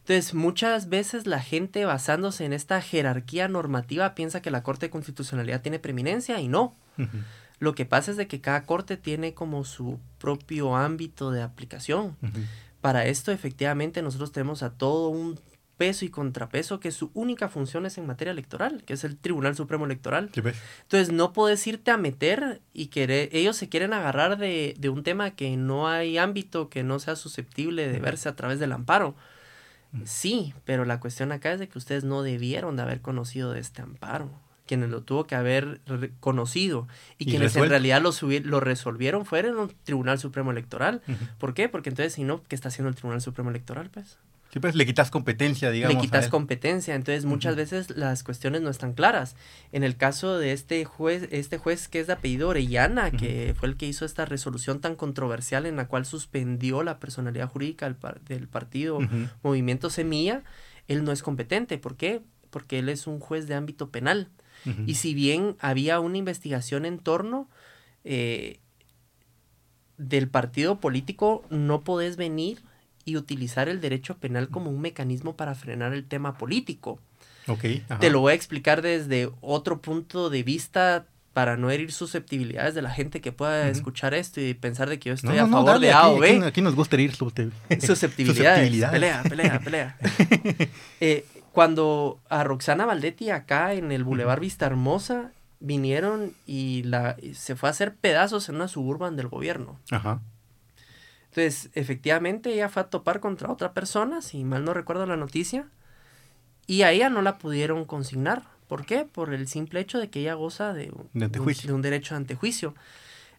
Entonces, muchas veces la gente basándose en esta jerarquía normativa piensa que la Corte de Constitucionalidad tiene preeminencia y no. Lo que pasa es de que cada corte tiene como su propio ámbito de aplicación. Para esto, efectivamente, nosotros tenemos a todo un peso y contrapeso que su única función es en materia electoral, que es el Tribunal Supremo Electoral. Pues. Entonces, no puedes irte a meter y querer, ellos se quieren agarrar de, de, un tema que no hay ámbito, que no sea susceptible de verse a través del amparo. Sí, pero la cuestión acá es de que ustedes no debieron de haber conocido de este amparo quienes lo tuvo que haber conocido y, quienes en realidad lo, lo resolvieron fueron el Tribunal Supremo Electoral. ¿Por qué? Porque entonces, si no, ¿qué está haciendo el Tribunal Supremo Electoral? Pues? Sí, pues le quitas competencia, digamos. Le quitas competencia, entonces muchas veces las cuestiones no están claras. En el caso de este juez, este juez que es de apellido Orellana, que fue el que hizo esta resolución tan controversial en la cual suspendió la personalidad jurídica del, del partido Movimiento Semilla, él no es competente. ¿Por qué? Porque él es un juez de ámbito penal. Y si bien había una investigación en torno eh, del partido político, no podés venir y utilizar el derecho penal como un mecanismo para frenar el tema político. Okay, Te lo voy a explicar desde otro punto de vista para no herir susceptibilidades de la gente que pueda escuchar esto y pensar de que yo estoy a favor de A o B. Aquí, nos gusta herir susceptibilidades. susceptibilidades. Pelea, pelea, pelea. eh, cuando a Roxana Valdetti acá en el Boulevard Vista Hermosa vinieron y la se fue a hacer pedazos en una suburban del gobierno. Ajá. Entonces, efectivamente, ella fue a topar contra otra persona, si mal no recuerdo la noticia, y a ella no la pudieron consignar. ¿Por qué? Por el simple hecho de que ella goza de, un, de un derecho de antejuicio.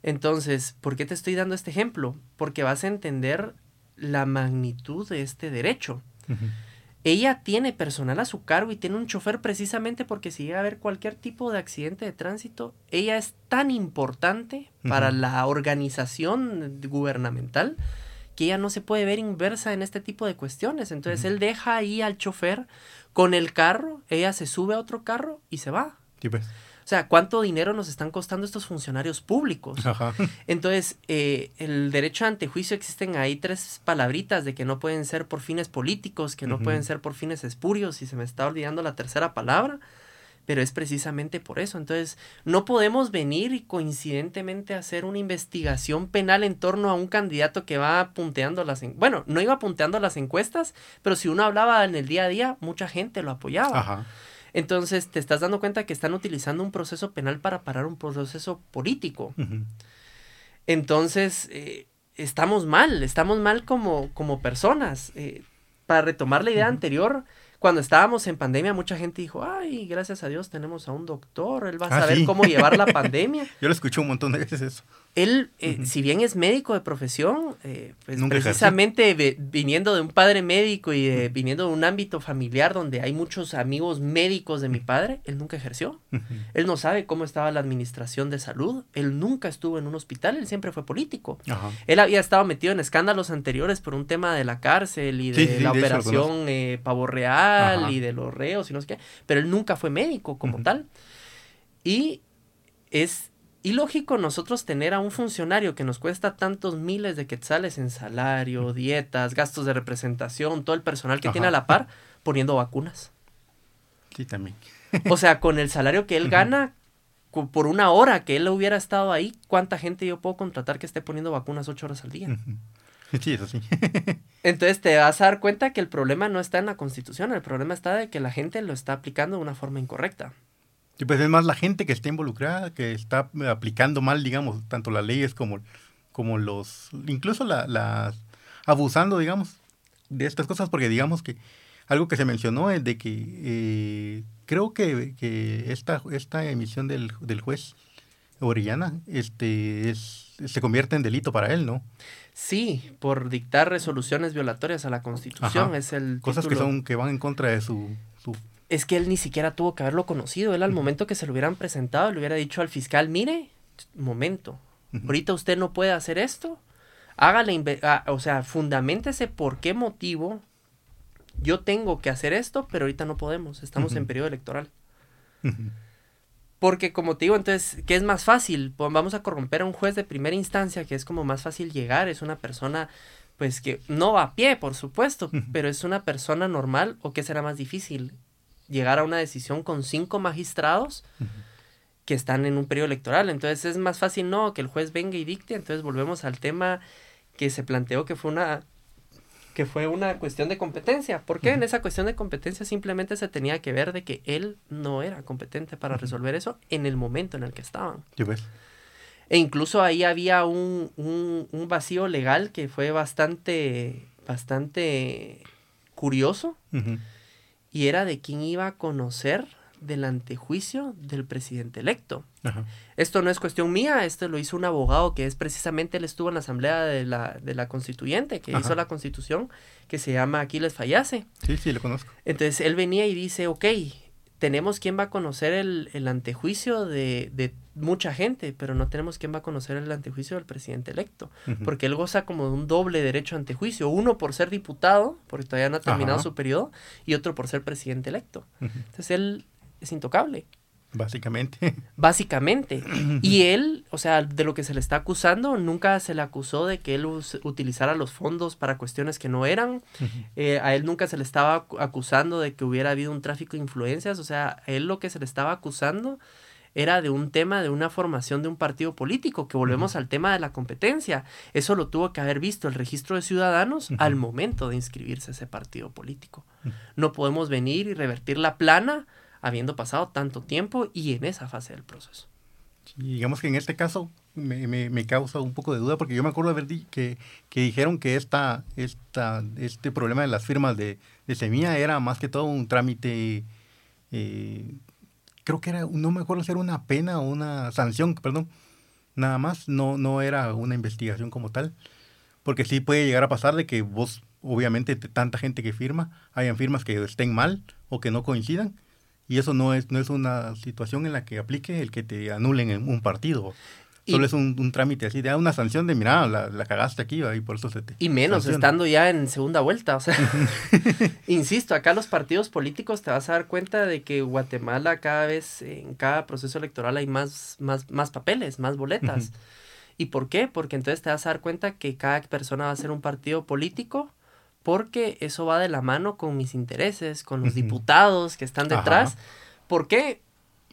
Entonces, ¿por qué te estoy dando este ejemplo? Porque vas a entender la magnitud de este derecho. Ella tiene personal a su cargo y tiene un chofer precisamente porque si llega a haber cualquier tipo de accidente de tránsito, ella es tan importante para la organización gubernamental que ella no se puede ver inversa en este tipo de cuestiones. Entonces él deja ahí al chofer con el carro, ella se sube a otro carro y se va. pues. O sea, ¿cuánto dinero nos están costando estos funcionarios públicos? Entonces, eh, el derecho a antejuicio existen ahí tres palabritas de que no pueden ser por fines políticos, que no pueden ser por fines espurios, y se me está olvidando la tercera palabra, pero es precisamente por eso. Entonces, no podemos venir y coincidentemente hacer una investigación penal en torno a un candidato que va punteando las... Bueno, no iba punteando las encuestas, pero si uno hablaba en el día a día, mucha gente lo apoyaba. Ajá. Entonces te estás dando cuenta que están utilizando un proceso penal para parar un proceso político. Entonces, eh, estamos mal, estamos mal como, como personas. Eh, para retomar la idea anterior, cuando estábamos en pandemia, mucha gente dijo, ay, gracias a Dios tenemos a un doctor, él va a ah, saber cómo llevar la pandemia. Yo lo escuché un montón de veces eso. Él, eh, si bien es médico de profesión, eh, pues precisamente viniendo de un padre médico y viniendo de un ámbito familiar donde hay muchos amigos médicos de mi padre, él nunca ejerció. Él no sabe cómo estaba la administración de salud, él nunca estuvo en un hospital, él siempre fue político. Él había estado metido en escándalos anteriores por un tema de la cárcel y de la operación eh, Pavo Real y de los reos y no sé qué, pero él nunca fue médico como tal. Y es ilógico nosotros tener a un funcionario que nos cuesta tantos miles de quetzales en salario, dietas, gastos de representación, todo el personal que tiene a la par, poniendo vacunas. Sí, también. o sea, con el salario que él gana, por una hora que él hubiera estado ahí, ¿cuánta gente yo puedo contratar que esté poniendo vacunas ocho horas al día? Sí, eso sí. Entonces te vas a dar cuenta que el problema no está en la constitución, el problema está de que la gente lo está aplicando de una forma incorrecta. Sí, pues es más la gente que está involucrada, que está aplicando mal, digamos, tanto las leyes como, como los, incluso la, abusando, digamos, de estas cosas, porque digamos que algo que se mencionó es de que eh, creo que, que, esta, esta emisión del, del juez Orellana este, es, se convierte en delito para él, ¿no? Sí, por dictar resoluciones violatorias a la Constitución. Es el Cosas que, son, que van en contra de su, Es que él ni siquiera tuvo que haberlo conocido. Él al momento que se lo hubieran presentado, le hubiera dicho al fiscal, mire, momento, ahorita usted no puede hacer esto. Hágale, ah, o sea, fundamentese por qué motivo yo tengo que hacer esto, pero ahorita no podemos. Estamos en periodo electoral. Porque como te digo, entonces, ¿qué es más fácil? Pues vamos a corromper a un juez de primera instancia, que es como más fácil llegar, es una persona, pues que no va a pie, por supuesto, pero es una persona normal, o qué será más difícil, llegar a una decisión con cinco magistrados que están en un periodo electoral. Entonces es más fácil, no, que el juez venga y dicte, entonces volvemos al tema que se planteó que fue una que fue una cuestión de competencia. ¿Por qué? En esa cuestión de competencia simplemente se tenía que ver de que él no era competente para resolver eso en el momento en el que estaban. ves? E incluso ahí había un, un, vacío legal que fue bastante, bastante curioso. Y era de quién iba a conocer del antejuicio del presidente electo. Esto no es cuestión mía, esto lo hizo un abogado que es precisamente, él estuvo en la asamblea de la, de la constituyente, que hizo la constitución, que se llama Aquiles Fallase. Sí, sí, lo conozco. Entonces él venía y dice, ok, tenemos quien va a conocer el, el antejuicio de, de, mucha gente, pero no tenemos quien va a conocer el antejuicio del presidente electo, porque él goza como de un doble derecho a antejuicio, uno por ser diputado, porque todavía no ha terminado su periodo, y otro por ser presidente electo. Entonces él es intocable. Básicamente. Básicamente. Y él, o sea, de lo que se le está acusando, nunca se le acusó de que él utilizara los fondos para cuestiones que no eran. Eh, a él nunca se le estaba acusando de que hubiera habido un tráfico de influencias. O sea, a él lo que se le estaba acusando era de un tema de una formación de un partido político, que volvemos al tema de la competencia. Eso lo tuvo que haber visto el registro de ciudadanos al momento de inscribirse a ese partido político. No podemos venir y revertir la plana habiendo pasado tanto tiempo y en esa fase del proceso. digamos que en este caso me, me, causa un poco de duda porque yo me acuerdo de ver que, que dijeron que esta, esta, este problema de las firmas de, de Semilla era más que todo un trámite, eh, creo que era, no me acuerdo si era una pena o una sanción, perdón, nada más, no, no era una investigación como tal, porque sí puede llegar a pasar de que vos, obviamente, tanta gente que firma, hayan firmas que estén mal o que no coincidan, y eso no es, no es una situación en la que aplique el que te anulen en un partido. Solo es un, trámite así, de una sanción de, mira, la, la cagaste aquí, y por eso se te... Y menos estando ya en segunda vuelta, o sea, insisto, acá los partidos políticos te vas a dar cuenta de que Guatemala cada vez, en cada proceso electoral hay más, más, más papeles, más boletas. ¿Y por qué? Porque entonces te vas a dar cuenta que cada persona va a ser un partido político porque eso va de la mano con mis intereses, con los diputados que están detrás. ¿Por qué?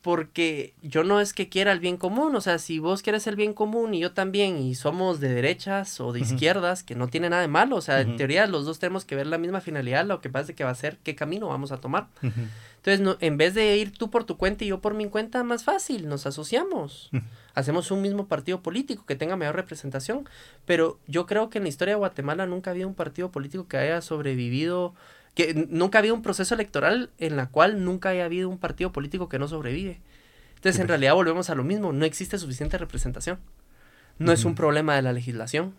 Porque yo no es que quiera el bien común, o sea, si vos quieres el bien común y yo también, y somos de derechas o de izquierdas, que no tiene nada de malo, o sea, en teoría los dos tenemos que ver la misma finalidad, lo que pasa es que va a ser qué camino vamos a tomar. Entonces, no, en vez de ir tú por tu cuenta y yo por mi cuenta, más fácil, nos asociamos. Hacemos un mismo partido político que tenga mayor representación. Pero yo creo que en la historia de Guatemala nunca ha habido un partido político que haya sobrevivido, que nunca ha habido un proceso electoral en la cual nunca haya habido un partido político que no sobrevive. Entonces, en realidad volvemos a lo mismo, no existe suficiente representación. No es un problema de la legislación,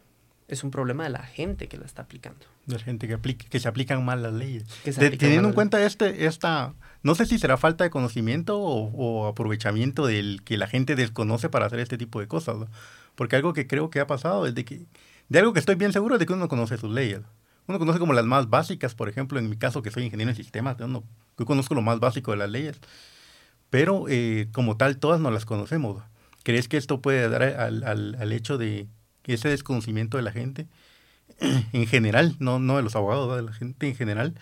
es un problema de la gente que la está aplicando. De la gente que, aplica, que se aplican mal las leyes. teniendo en cuenta este, esta, no sé si será falta de conocimiento o, aprovechamiento del que la gente desconoce para hacer este tipo de cosas. Porque algo que creo que ha pasado es de que, de algo que estoy bien seguro es de que uno conoce sus leyes. Uno conoce como las más básicas, por ejemplo, en mi caso que soy ingeniero en sistemas, yo, conozco lo más básico de las leyes. Pero eh, como tal, todas no las conocemos. ¿Crees que esto puede dar al, al, al hecho de ese desconocimiento de la gente en general, no, no de los abogados, de la gente en general,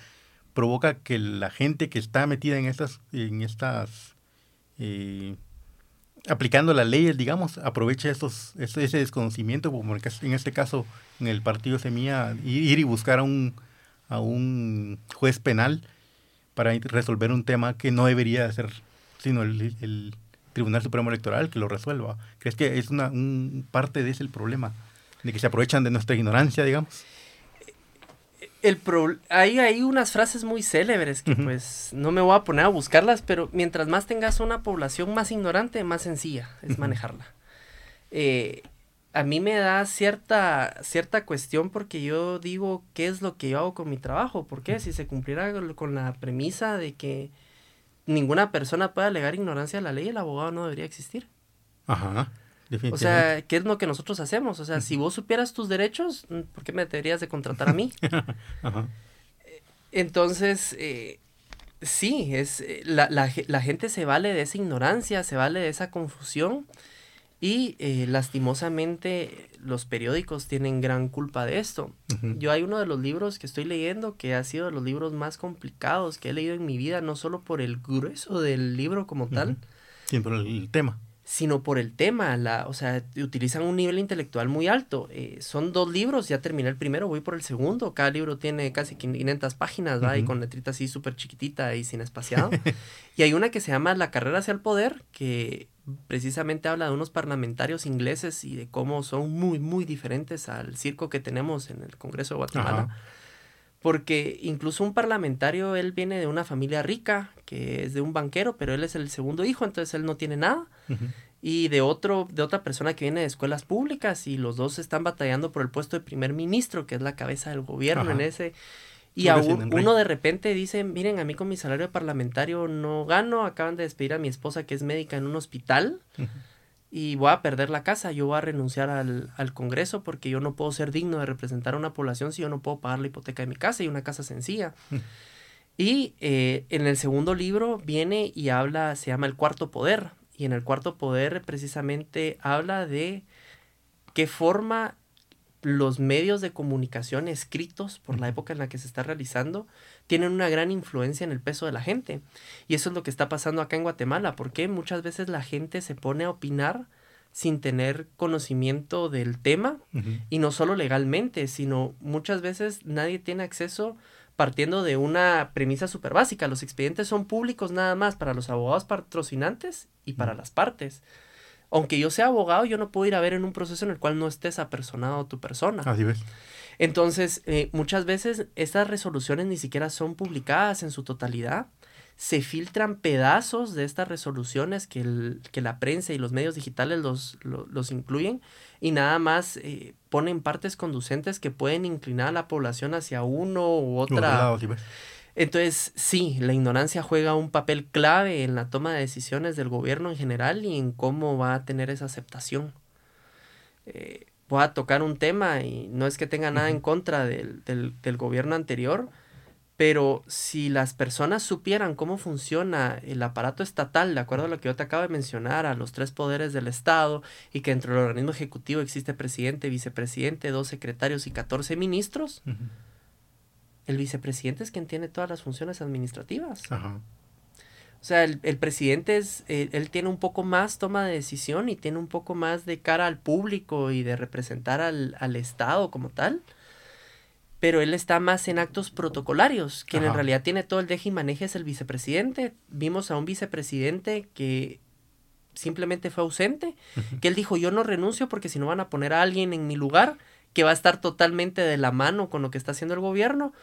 provoca que la gente que está metida en estas, en estas eh, aplicando las leyes, digamos, aproveche estos, ese desconocimiento, como en este caso en el partido Semilla, ir y buscar a un, a un juez penal para resolver un tema que no debería ser sino el, el Tribunal Supremo Electoral que lo resuelva. ¿Crees que es una un parte de ese el problema? De que se aprovechan de nuestra ignorancia, digamos. El hay, hay unas frases muy célebres que pues no me voy a poner a buscarlas, pero mientras más tengas una población más ignorante, más sencilla es manejarla. Eh, a mí me da cierta, cierta cuestión porque yo digo qué es lo que yo hago con mi trabajo. ¿Por qué? Si se cumpliera con la premisa de que ninguna persona pueda alegar ignorancia de la ley, el abogado no debería existir. Ajá. O sea, ¿qué es lo que nosotros hacemos? O sea, si vos supieras tus derechos, mm, ¿por qué me deberías de contratar a mí? Ajá. Entonces, eh, sí, es, eh, la, la, la, gente se vale de esa ignorancia, se vale de esa confusión y eh, lastimosamente los periódicos tienen gran culpa de esto. Yo hay uno de los libros que estoy leyendo que ha sido de los libros más complicados que he leído en mi vida, no solo por el grueso del libro como tal, sino por el tema. Sino por el tema, la, o sea, utilizan un nivel intelectual muy alto. Eh, son dos libros, ya terminé el primero, voy por el segundo. Cada libro tiene casi 500 páginas, ¿va? Y con letrita así súper chiquitita y sin espaciado. y hay una que se llama La carrera hacia el poder, que precisamente habla de unos parlamentarios ingleses y de cómo son muy, muy diferentes al circo que tenemos en el Congreso de Guatemala. Porque incluso un parlamentario, él viene de una familia rica, que es de un banquero, pero él es el segundo hijo, entonces él no tiene nada. Y de otro, de otra persona que viene de escuelas públicas, y los dos están batallando por el puesto de primer ministro, que es la cabeza del gobierno en ese y uno de repente dice, miren, a mí con mi salario parlamentario no gano, acaban de despedir a mi esposa que es médica en un hospital y voy a perder la casa, yo voy a renunciar al, al, Congreso porque yo no puedo ser digno de representar a una población si yo no puedo pagar la hipoteca de mi casa y una casa sencilla. Y eh, en el segundo libro viene y habla, se llama El Cuarto Poder, y en el Cuarto Poder precisamente habla de qué forma los medios de comunicación escritos por la época en la que se está realizando tienen una gran influencia en el peso de la gente. Y eso es lo que está pasando acá en Guatemala, porque muchas veces la gente se pone a opinar sin tener conocimiento del tema y no solo legalmente, sino muchas veces nadie tiene acceso partiendo de una premisa súper básica. Los expedientes son públicos nada más para los abogados patrocinantes y para las partes aunque yo sea abogado, yo no puedo ir a ver en un proceso en el cual no estés apersonado tu persona. Así ves. Entonces, eh, muchas veces estas resoluciones ni siquiera son publicadas en su totalidad. Se filtran pedazos de estas resoluciones que, el, que la prensa y los medios digitales los, los, incluyen y nada más eh, ponen partes conducentes que pueden inclinar a la población hacia uno u otra. Entonces, sí, la ignorancia juega un papel clave en la toma de decisiones del gobierno en general y en cómo va a tener esa aceptación. Eh, voy a tocar un tema y no es que tenga nada en contra del, del, gobierno anterior, pero si las personas supieran cómo funciona el aparato estatal, de acuerdo a lo que yo te acabo de mencionar, a los tres poderes del Estado, y que entre el organismo ejecutivo existe presidente, vicepresidente, dos secretarios y catorce ministros, el vicepresidente es quien tiene todas las funciones administrativas. O sea, el, presidente es, eh, él tiene un poco más toma de decisión y tiene un poco más de cara al público y de representar al, Estado como tal. Pero él está más en actos protocolarios. Quien en realidad tiene todo el deje y maneje es el vicepresidente. Vimos a un vicepresidente que simplemente fue ausente, que él dijo, yo no renuncio porque si no van a poner a alguien en mi lugar que va a estar totalmente de la mano con lo que está haciendo el gobierno.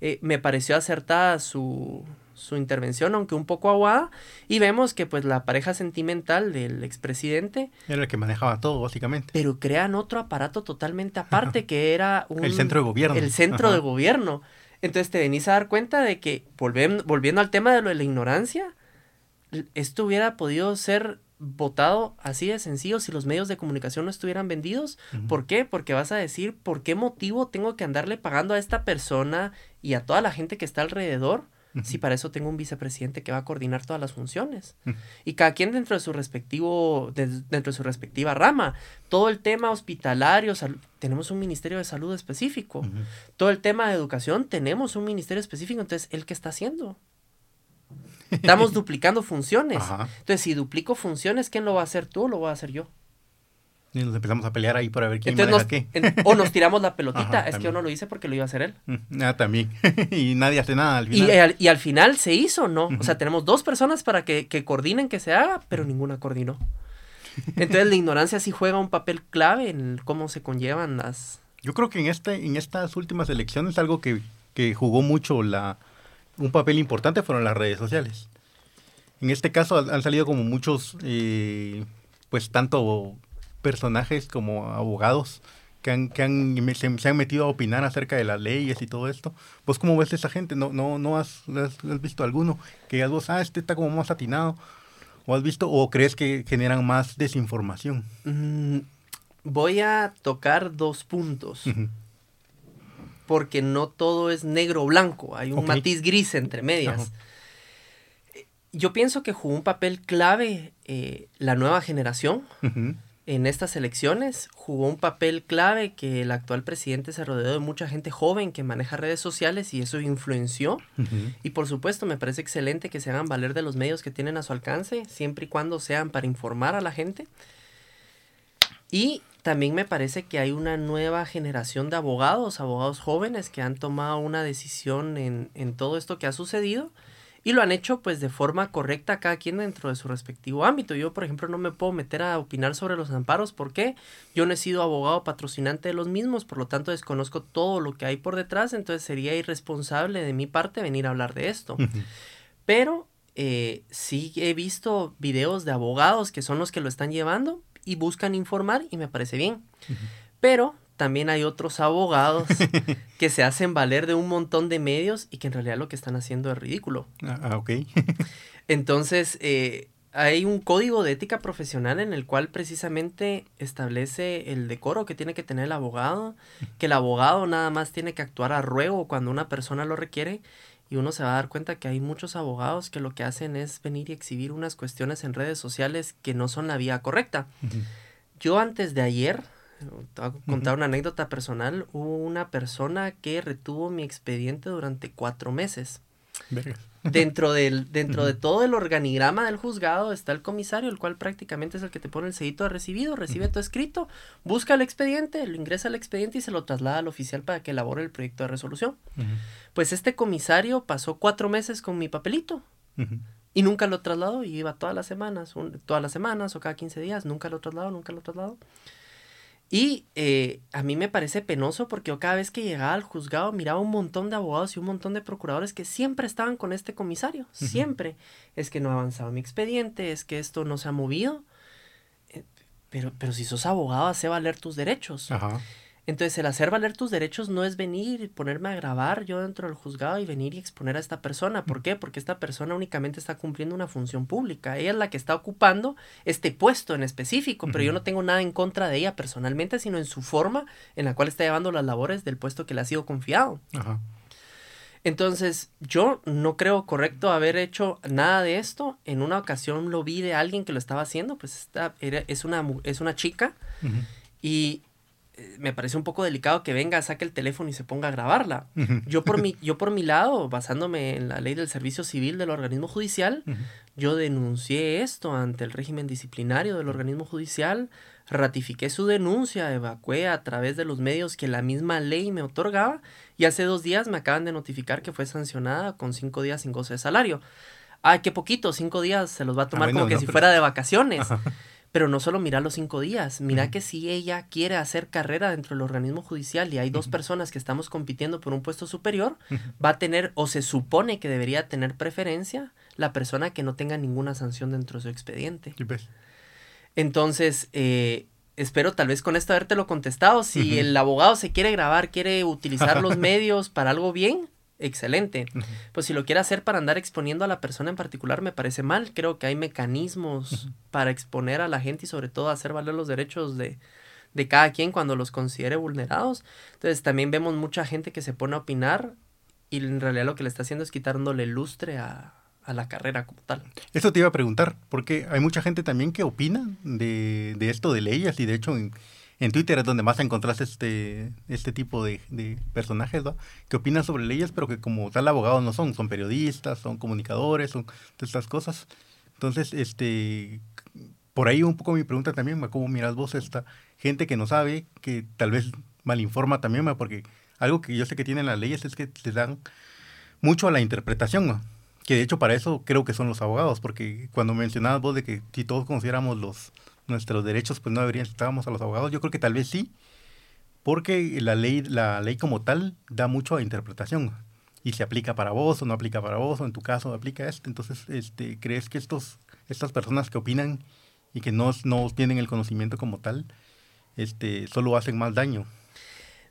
Eh, me pareció acertada su, su intervención, aunque un poco aguada, y vemos que pues la pareja sentimental del expresidente... Era el que manejaba todo, básicamente. Pero crean otro aparato totalmente aparte, que era un... El centro de gobierno. El centro de gobierno. Entonces te venís a dar cuenta de que, volviendo, volviendo al tema de lo de la ignorancia, esto hubiera podido ser votado así de sencillo si los medios de comunicación no estuvieran vendidos. ¿Por qué? Porque vas a decir, ¿por qué motivo tengo que andarle pagando a esta persona y a toda la gente que está alrededor? Si para eso tengo un vicepresidente que va a coordinar todas las funciones. Y cada quien dentro de su respectivo, dentro de su respectiva rama. Todo el tema hospitalario, tenemos un ministerio de salud específico. Todo el tema de educación, tenemos un ministerio específico. Entonces, ¿el qué está haciendo? Estamos duplicando funciones. Entonces, si duplico funciones, ¿quién lo va a hacer tú o lo voy a hacer yo? Y nos empezamos a pelear ahí para ver quién Entonces qué. o nos tiramos la pelotita. es que yo no lo hice porque lo iba a hacer él. Mm, ah, también. y nadie hace nada al final. Y, al, final se hizo, ¿no? O sea, tenemos dos personas para que, que coordinen que se haga, pero ninguna coordinó. Entonces la ignorancia sí juega un papel clave en cómo se conllevan las... Yo creo que en, este, en estas últimas elecciones algo que que jugó mucho la, un papel importante fueron las redes sociales. En este caso han salido como muchos, eh, pues tanto personajes como abogados que, han, que han, se, han metido a opinar acerca de las leyes y todo esto. ¿Vos cómo ves a esa gente? ¿No, no, no has, has, visto alguno que vos, ah, este está como más atinado? ¿O has visto o crees que generan más desinformación? Mm, voy a tocar dos puntos. Porque no todo es negro o blanco, hay un matiz gris entre medias. Yo pienso que jugó un papel clave eh, la nueva generación en estas elecciones. Jugó un papel clave que el actual presidente se rodeó de mucha gente joven que maneja redes sociales y eso influenció. Y por supuesto me parece excelente que se hagan valer de los medios que tienen a su alcance, siempre y cuando sean para informar a la gente. Y también me parece que hay una nueva generación de abogados, abogados jóvenes que han tomado una decisión en, en todo esto que ha sucedido y lo han hecho pues de forma correcta cada quien dentro de su respectivo ámbito. Yo, por ejemplo, no me puedo meter a opinar sobre los amparos porque yo no he sido abogado patrocinante de los mismos, por lo tanto desconozco todo lo que hay por detrás, entonces sería irresponsable de mi parte venir a hablar de esto. Pero eh, sí he visto videos de abogados que son los que lo están llevando y buscan informar y me parece bien. Pero también hay otros abogados que se hacen valer de un montón de medios y que en realidad lo que están haciendo es ridículo. Ah, ah ok. Entonces, eh, hay un código de ética profesional en el cual precisamente establece el decoro que tiene que tener el abogado, que el abogado nada más tiene que actuar a ruego cuando una persona lo requiere y uno se va a dar cuenta que hay muchos abogados que lo que hacen es venir y exhibir unas cuestiones en redes sociales que no son la vía correcta. Yo antes de ayer te voy a contar una anécdota personal. Hubo una persona que retuvo mi expediente durante cuatro meses. Dentro, del, dentro de todo el organigrama del juzgado está el comisario, el cual prácticamente es el que te pone el sellito de recibido, recibe tu escrito, busca el expediente, lo ingresa al expediente y se lo traslada al oficial para que elabore el proyecto de resolución. Pues este comisario pasó cuatro meses con mi papelito. Y nunca lo trasladó y iba todas las semanas, todas las semanas o cada 15 días, nunca lo trasladó, nunca lo trasladó. Y eh, a mí me parece penoso porque yo cada vez que llegaba al juzgado miraba un montón de abogados y un montón de procuradores que siempre estaban con este comisario, siempre. Es que no ha avanzado mi expediente, es que esto no se ha movido. Eh, pero, pero si sos abogado, hace valer tus derechos. Ajá. Entonces, el hacer valer tus derechos no es venir y ponerme a grabar yo dentro del juzgado y venir y exponer a esta persona. ¿Por qué? Porque esta persona únicamente está cumpliendo una función pública. Ella es la que está ocupando este puesto en específico, pero yo no tengo nada en contra de ella personalmente, sino en su forma en la cual está llevando las labores del puesto que le ha sido confiado. Ajá. Entonces, yo no creo correcto haber hecho nada de esto. En una ocasión lo vi de alguien que lo estaba haciendo, pues está, es, una, es una chica. Y me parece un poco delicado que venga, saque el teléfono y se ponga a grabarla. Yo por mi, yo por mi lado, basándome en la ley del servicio civil del organismo judicial, yo denuncié esto ante el régimen disciplinario del organismo judicial, ratifiqué su denuncia, evacué a través de los medios que la misma ley me otorgaba y hace dos días me acaban de notificar que fue sancionada con cinco días sin goce de salario. Ay, qué poquito, cinco días se los va a tomar ah, como que si fuera de vacaciones. Pero no solo mira los cinco días, mira que si ella quiere hacer carrera dentro del organismo judicial y hay dos personas que estamos compitiendo por un puesto superior, va a tener o se supone que debería tener preferencia la persona que no tenga ninguna sanción dentro de su expediente. Entonces, eh, espero tal vez con esto habértelo contestado. Si el abogado se quiere grabar, quiere utilizar los medios para algo bien, excelente. Pues si lo quiere hacer para andar exponiendo a la persona en particular me parece mal. Creo que hay mecanismos para exponer a la gente y sobre todo hacer valer los derechos de, de cada quien cuando los considere vulnerados. Entonces también vemos mucha gente que se pone a opinar y en realidad lo que le está haciendo es quitándole lustre a, a la carrera como tal. Eso te iba a preguntar, porque hay mucha gente también que opina de, de esto de leyes y de hecho en, en Twitter es donde más encontraste este, este tipo de, personajes, ¿no? Que opinan sobre leyes, pero que como tal abogados no son, son periodistas, son comunicadores, son todas estas cosas. Entonces, este, por ahí un poco mi pregunta también, ¿cómo miras vos esta gente que no sabe, que tal vez malinforma también, porque algo que yo sé que tienen las leyes es que se dan mucho a la interpretación, ¿no? que de hecho para eso creo que son los abogados, porque cuando mencionabas vos de que si todos consideramos los nuestros derechos, pues no deberían estábamos a los abogados. Yo creo que tal vez sí, porque la ley, la ley como tal da mucho a interpretación y se aplica para vos o no aplica para vos o en tu caso aplica esto. Entonces, este, ¿crees que estos, estas personas que opinan y que no, no tienen el conocimiento como tal, este, solo hacen más daño?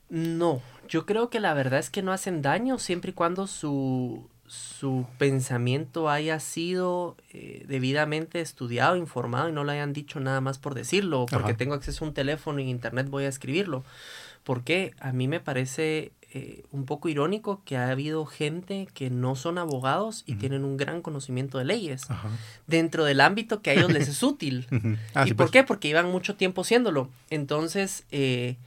No, yo creo que la verdad es que no hacen daño siempre y cuando su, su pensamiento haya sido eh, debidamente estudiado, informado y no lo hayan dicho nada más por decirlo, porque tengo acceso a un teléfono y internet voy a escribirlo. Porque a mí me parece eh, un poco irónico que ha habido gente que no son abogados y tienen un gran conocimiento de leyes dentro del ámbito que a ellos les es útil. Ah, ¿Y por pues. qué? Porque llevan mucho tiempo siéndolo. Entonces, eh,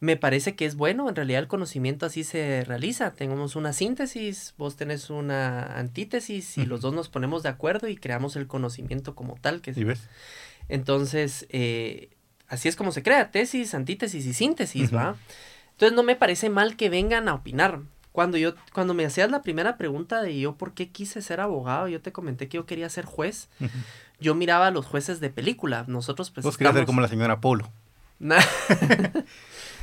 me parece que es bueno, en realidad el conocimiento así se realiza. Tenemos una síntesis, vos tenés una antítesis y los dos nos ponemos de acuerdo y creamos el conocimiento como tal. Que ves? Entonces, eh, así es como se crea, tesis, antítesis y síntesis, ¿va? Entonces no me parece mal que vengan a opinar. Cuando yo, cuando me hacías la primera pregunta de yo por qué quise ser abogado, yo te comenté que yo quería ser juez. Yo miraba a los jueces de película. Nosotros pues. Vos querías ser como la señora Polo.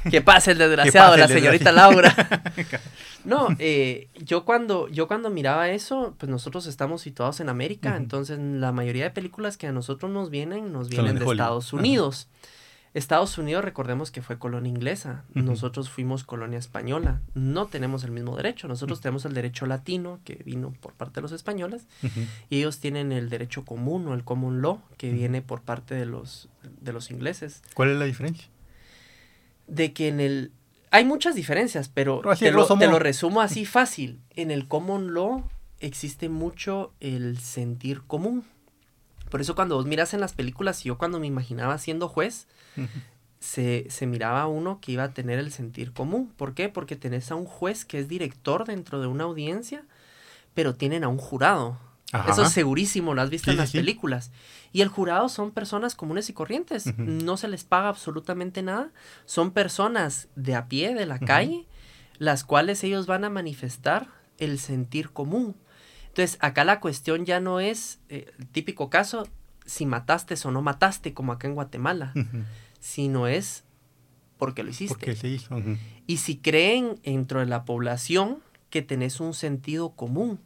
que pase el desgraciado, la señorita Laura. no, eh, yo cuando, yo cuando miraba eso, pues nosotros estamos situados en América, entonces la mayoría de películas que a nosotros nos vienen, nos vienen de, Estados Unidos. Estados Unidos, recordemos que fue colonia inglesa, nosotros fuimos colonia española, no tenemos el mismo derecho, nosotros tenemos el derecho latino que vino por parte de los españoles y ellos tienen el derecho común o el common law que viene por parte de los, de los ingleses. ¿Cuál es la diferencia? De que en el... Hay muchas diferencias, pero, te, lo, te, lo, resumo así fácil. En el common law existe mucho el sentir común. Por eso cuando vos miras en las películas, yo cuando me imaginaba siendo juez, se, se, miraba uno que iba a tener el sentir común. ¿Por qué? Porque tenés a un juez que es director dentro de una audiencia, pero tienen a un jurado. Eso es segurísimo, lo has visto en las películas. Y el jurado son personas comunes y corrientes. No se les paga absolutamente nada. Son personas de a pie, de la calle, las cuales ellos van a manifestar el sentir común. Entonces, acá la cuestión ya no es, eh, típico caso, si mataste o no mataste, como acá en Guatemala, sino es porque lo hiciste. Porque se hizo. Y si creen dentro de la población que tenés un sentido común.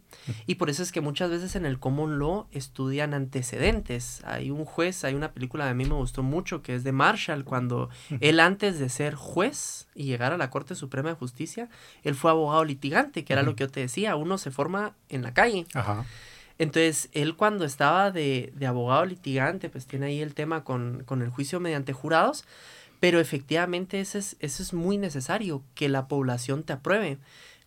Y por eso es que muchas veces en el common law estudian antecedentes. Hay un juez, hay una película que a mí me gustó mucho que es de Marshall, cuando él antes de ser juez y llegar a la Corte Suprema de Justicia, él fue abogado litigante, que era lo que yo te decía, uno se forma en la calle. Entonces, él cuando estaba de, de, abogado litigante, pues tiene ahí el tema con, con el juicio mediante jurados, pero efectivamente ese es, eso es muy necesario, que la población te apruebe.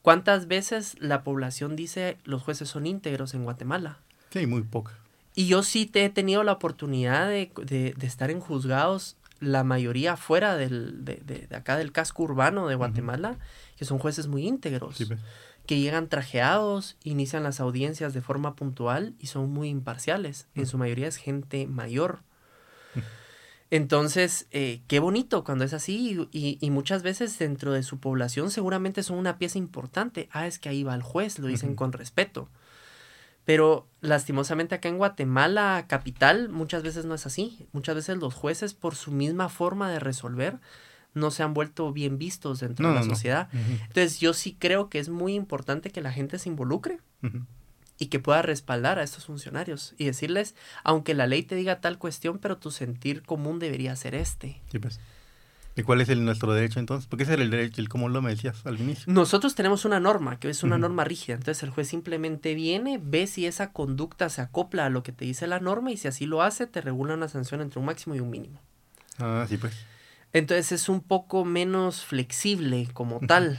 ¿Cuántas veces la población dice los jueces son íntegros en Guatemala? Sí, muy poca. Y yo sí te he tenido la oportunidad de, estar en juzgados, la mayoría fuera del, de, acá del casco urbano de Guatemala, que son jueces muy íntegros, pues. que llegan trajeados, inician las audiencias de forma puntual y son muy imparciales. En su mayoría es gente mayor. Entonces, eh, qué bonito cuando es así y, muchas veces dentro de su población seguramente son una pieza importante. Ah, es que ahí va el juez, lo dicen con respeto. Pero lastimosamente acá en Guatemala, capital, muchas veces no es así. Muchas veces los jueces, por su misma forma de resolver, no se han vuelto bien vistos dentro de la sociedad. Entonces yo sí creo que es muy importante que la gente se involucre y que pueda respaldar a estos funcionarios y decirles, aunque la ley te diga tal cuestión, pero tu sentir común debería ser este. Pues. ¿Y cuál es el, nuestro derecho entonces? Porque ese era el derecho, el cómo lo me decías al inicio. Nosotros tenemos una norma, que es una norma rígida. Entonces el juez simplemente viene, ve si esa conducta se acopla a lo que te dice la norma y si así lo hace, te regula una sanción entre un máximo y un mínimo. Ah, sí, pues. Entonces es un poco menos flexible como tal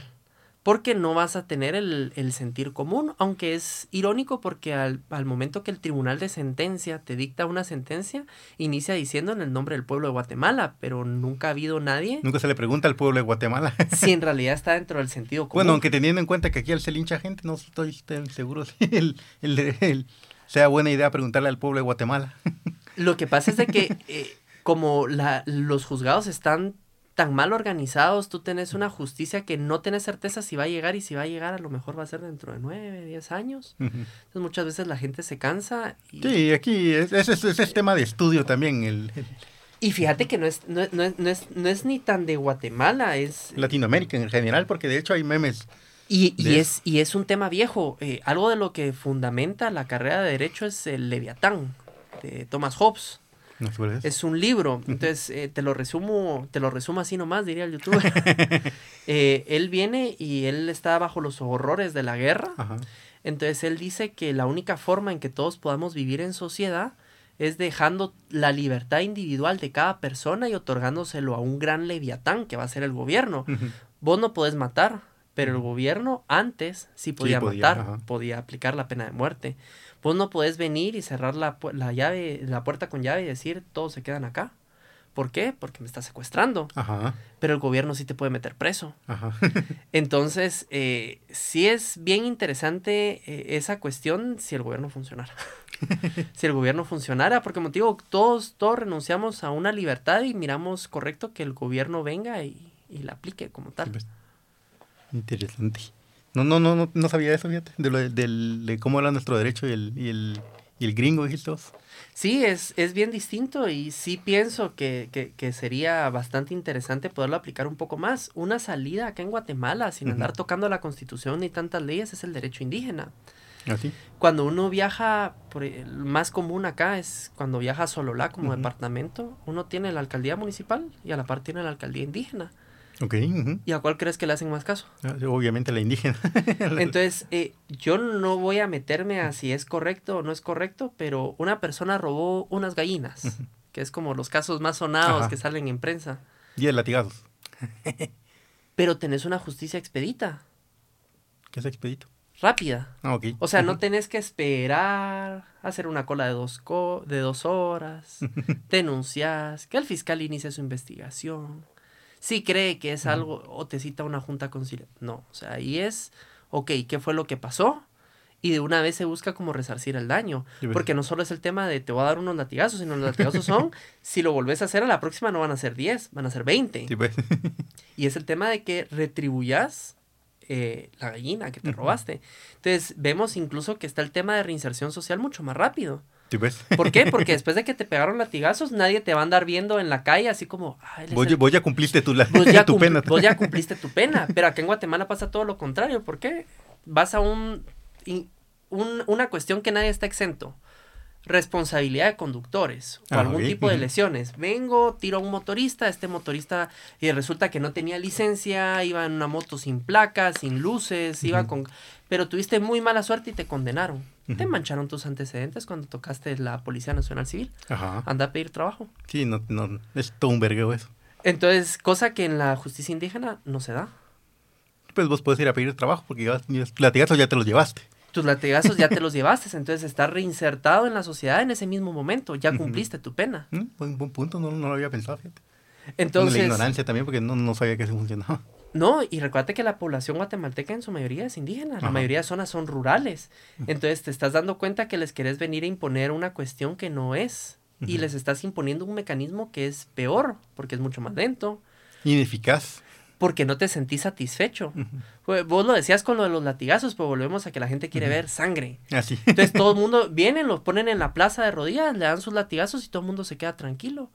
porque no vas a tener el, sentir común, aunque es irónico porque al, momento que el tribunal de sentencia te dicta una sentencia, inicia diciendo en el nombre del pueblo de Guatemala, pero nunca ha habido nadie. Nunca se le pregunta al pueblo de Guatemala. si en realidad está dentro del sentido común. Bueno, aunque teniendo en cuenta que aquí al se lincha gente, no estoy seguro si el, sea buena idea preguntarle al pueblo de Guatemala. Lo que pasa es de que eh, como la, los juzgados están tan mal organizados, tú tenés una justicia que no tenés certeza si va a llegar y si va a llegar a lo mejor va a ser dentro de nueve, diez años. Entonces muchas veces la gente se cansa. Y... Sí, aquí ese es, el tema de estudio también. El, Y fíjate que no es, no, no es, no es, no es ni tan de Guatemala, es... Latinoamérica en general, porque de hecho hay memes. Y, y es, y es un tema viejo. eh, algo de lo que fundamenta la carrera de Derecho es el Leviatán, de Thomas Hobbes. Es un libro, entonces eh, te lo resumo, te lo resumo así nomás, diría el youtuber. Eh, él viene y él está bajo los horrores de la guerra. Ajá. Entonces él dice que la única forma en que todos podamos vivir en sociedad es dejando la libertad individual de cada persona y otorgándoselo a un gran leviatán que va a ser el gobierno. Vos no podés matar, pero el gobierno antes sí podía, podía, matar, ajá. podía aplicar la pena de muerte. Vos no podés venir y cerrar la, la llave, la puerta con llave y decir todos se quedan acá. ¿Por qué? Porque me está secuestrando. Ajá. Pero el gobierno sí te puede meter preso. Ajá. Entonces, eh, sí es bien interesante eh, esa cuestión si el gobierno funcionara. si el gobierno funcionara, porque como te digo, todos, todos renunciamos a una libertad y miramos correcto que el gobierno venga y, y la aplique como tal. Pues, Interesante. No, no, no, no, no sabía eso, fíjate. De, lo, de- del- de cómo era nuestro derecho y el, y el, y el gringo, dijiste vos. Sí, es, es bien distinto y sí pienso que, que, que sería bastante interesante poderlo aplicar un poco más. Una salida acá en Guatemala, sin andar tocando la constitución ni tantas leyes, es el derecho indígena. Así. Cuando uno viaja, por, el más común acá es cuando viaja a Sololá como departamento, uno tiene la alcaldía municipal y a la par tiene la alcaldía indígena. Ok. ujú. ¿Y a cuál crees que le hacen más caso? Ah, Obviamente la indígena. Entonces, eh, yo no voy a meterme a si es correcto o no es correcto, pero una persona robó unas gallinas, que es como los casos más sonados Ajá. que salen en prensa, y de latigazos. pero tenés una justicia expedita, ¿Qué es expedito? rápida. Ah, ok. O sea, no tenés que esperar, hacer una cola de dos, co- de dos horas, denuncias, que el fiscal inicie su investigación. Si cree que es algo, o te cita una junta conciliar. No, o sea, ahí es, ok, ¿qué fue lo que pasó? Y de una vez se busca como resarcir el daño. Sí. Porque no solo es el tema de te voy a dar unos latigazos, sino los latigazos son, si lo volvés a hacer a la próxima no van a ser 10, van a ser 20. Sí, pues. Y es el tema de que retribuyas eh, la gallina que te robaste. Entonces, vemos incluso que está el tema de reinserción social mucho más rápido. ¿Por qué? Porque después de que te pegaron latigazos, nadie te va a andar viendo en la calle así como, "Ah, él es Vos, el- vos ya cumpliste tu, la- vos ya tu cumpli- pena. vos ya cumpliste tu pena. Pero acá en Guatemala pasa todo lo contrario. ¿Por qué? Vas a un, in- un- una cuestión que nadie está exento. Responsabilidad de conductores o Ah, algún tipo de lesiones. Vengo, tiro a un motorista, este motorista y resulta que no tenía licencia, iba en una moto sin placas, sin luces, iba con... Pero tuviste muy mala suerte y te condenaron. Te mancharon tus antecedentes cuando tocaste la Policía Nacional Civil. Ajá. Anda a pedir trabajo. Sí, no, no, es todo un vergueo eso. Entonces, cosa que en la justicia indígena no se da. Pues vos puedes ir a pedir trabajo porque ya, los latigazos ya te los llevaste. Tus latigazos ya te los llevaste, entonces estás reinsertado en la sociedad en ese mismo momento, ya cumpliste tu pena. Mm, Buen, buen punto, no, no lo había pensado, fíjate. Bueno, Entonces, la ignorancia también porque no, no sabía que eso funcionaba. no, y recuerda que la población guatemalteca en su mayoría es indígena, la mayoría de zonas son rurales, entonces te estás dando cuenta que les querés venir a imponer una cuestión que no es, y les estás imponiendo un mecanismo que es peor, porque es mucho más lento, Ineficaz. Porque no te sentís satisfecho. Vos lo decías con lo de los latigazos, pero volvemos a que la gente quiere ver sangre. Así. Entonces todo el mundo vienen, los ponen en la plaza de rodillas, le dan sus latigazos y todo el mundo se queda tranquilo.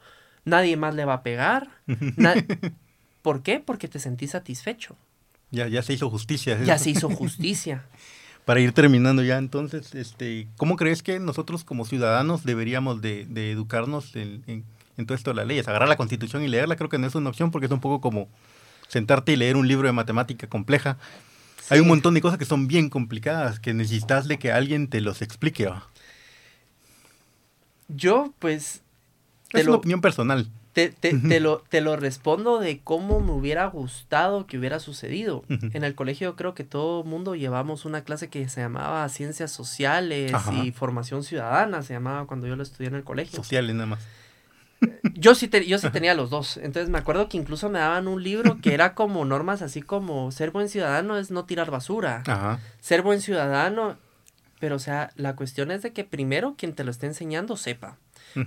Nadie más le va a pegar. Na- ¿Por qué? Porque te sentís satisfecho. ya, ya se hizo justicia. Ya se hizo justicia. Para ir terminando ya, entonces, este, ¿cómo crees que nosotros como ciudadanos deberíamos de, de educarnos en, en- en todo esto de las leyes? Agarrar la constitución y leerla creo que no es una opción porque es un poco como sentarte y leer un libro de matemática compleja. Hay un montón de cosas que son bien complicadas, que necesitas de que alguien te los explique. Yo, pues, te Es una lo, opinión personal. te, te- te lo, te lo respondo de cómo me hubiera gustado que hubiera sucedido. En el colegio creo que todo mundo llevamos una clase que se llamaba Ciencias Sociales Ajá. y Formación Ciudadana, se llamaba cuando yo lo estudié en el colegio. Sociales nada más. Yo sí, te- yo sí tenía los dos. Entonces me acuerdo que incluso me daban un libro que era como normas así como ser buen ciudadano es no tirar basura. Ajá. Ser buen ciudadano, pero o sea, la cuestión es de que primero quien te lo esté enseñando sepa.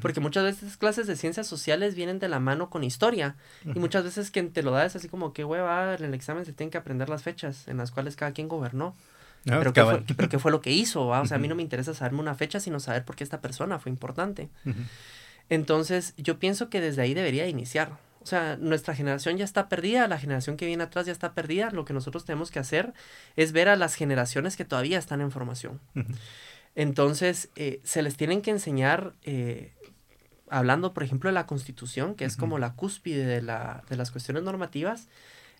Porque muchas veces clases de ciencias sociales vienen de la mano con historia. Y muchas veces quien te lo da es así como que hueva, en el examen se tienen que aprender las fechas en las cuales cada quien gobernó. Ah, pero, qué fue, cabal. pero qué fue lo que hizo, ¿va? O sea, a mí no me interesa saberme una fecha, sino saber por qué esta persona fue importante. Entonces, yo pienso que desde ahí debería iniciar. O sea, nuestra generación ya está perdida, la generación que viene atrás ya está perdida. Lo que nosotros tenemos que hacer es ver a las generaciones que todavía están en formación. Entonces, eh, se les tienen que enseñar, eh, hablando, por ejemplo, de la constitución, que es como la cúspide de, la, de las cuestiones normativas.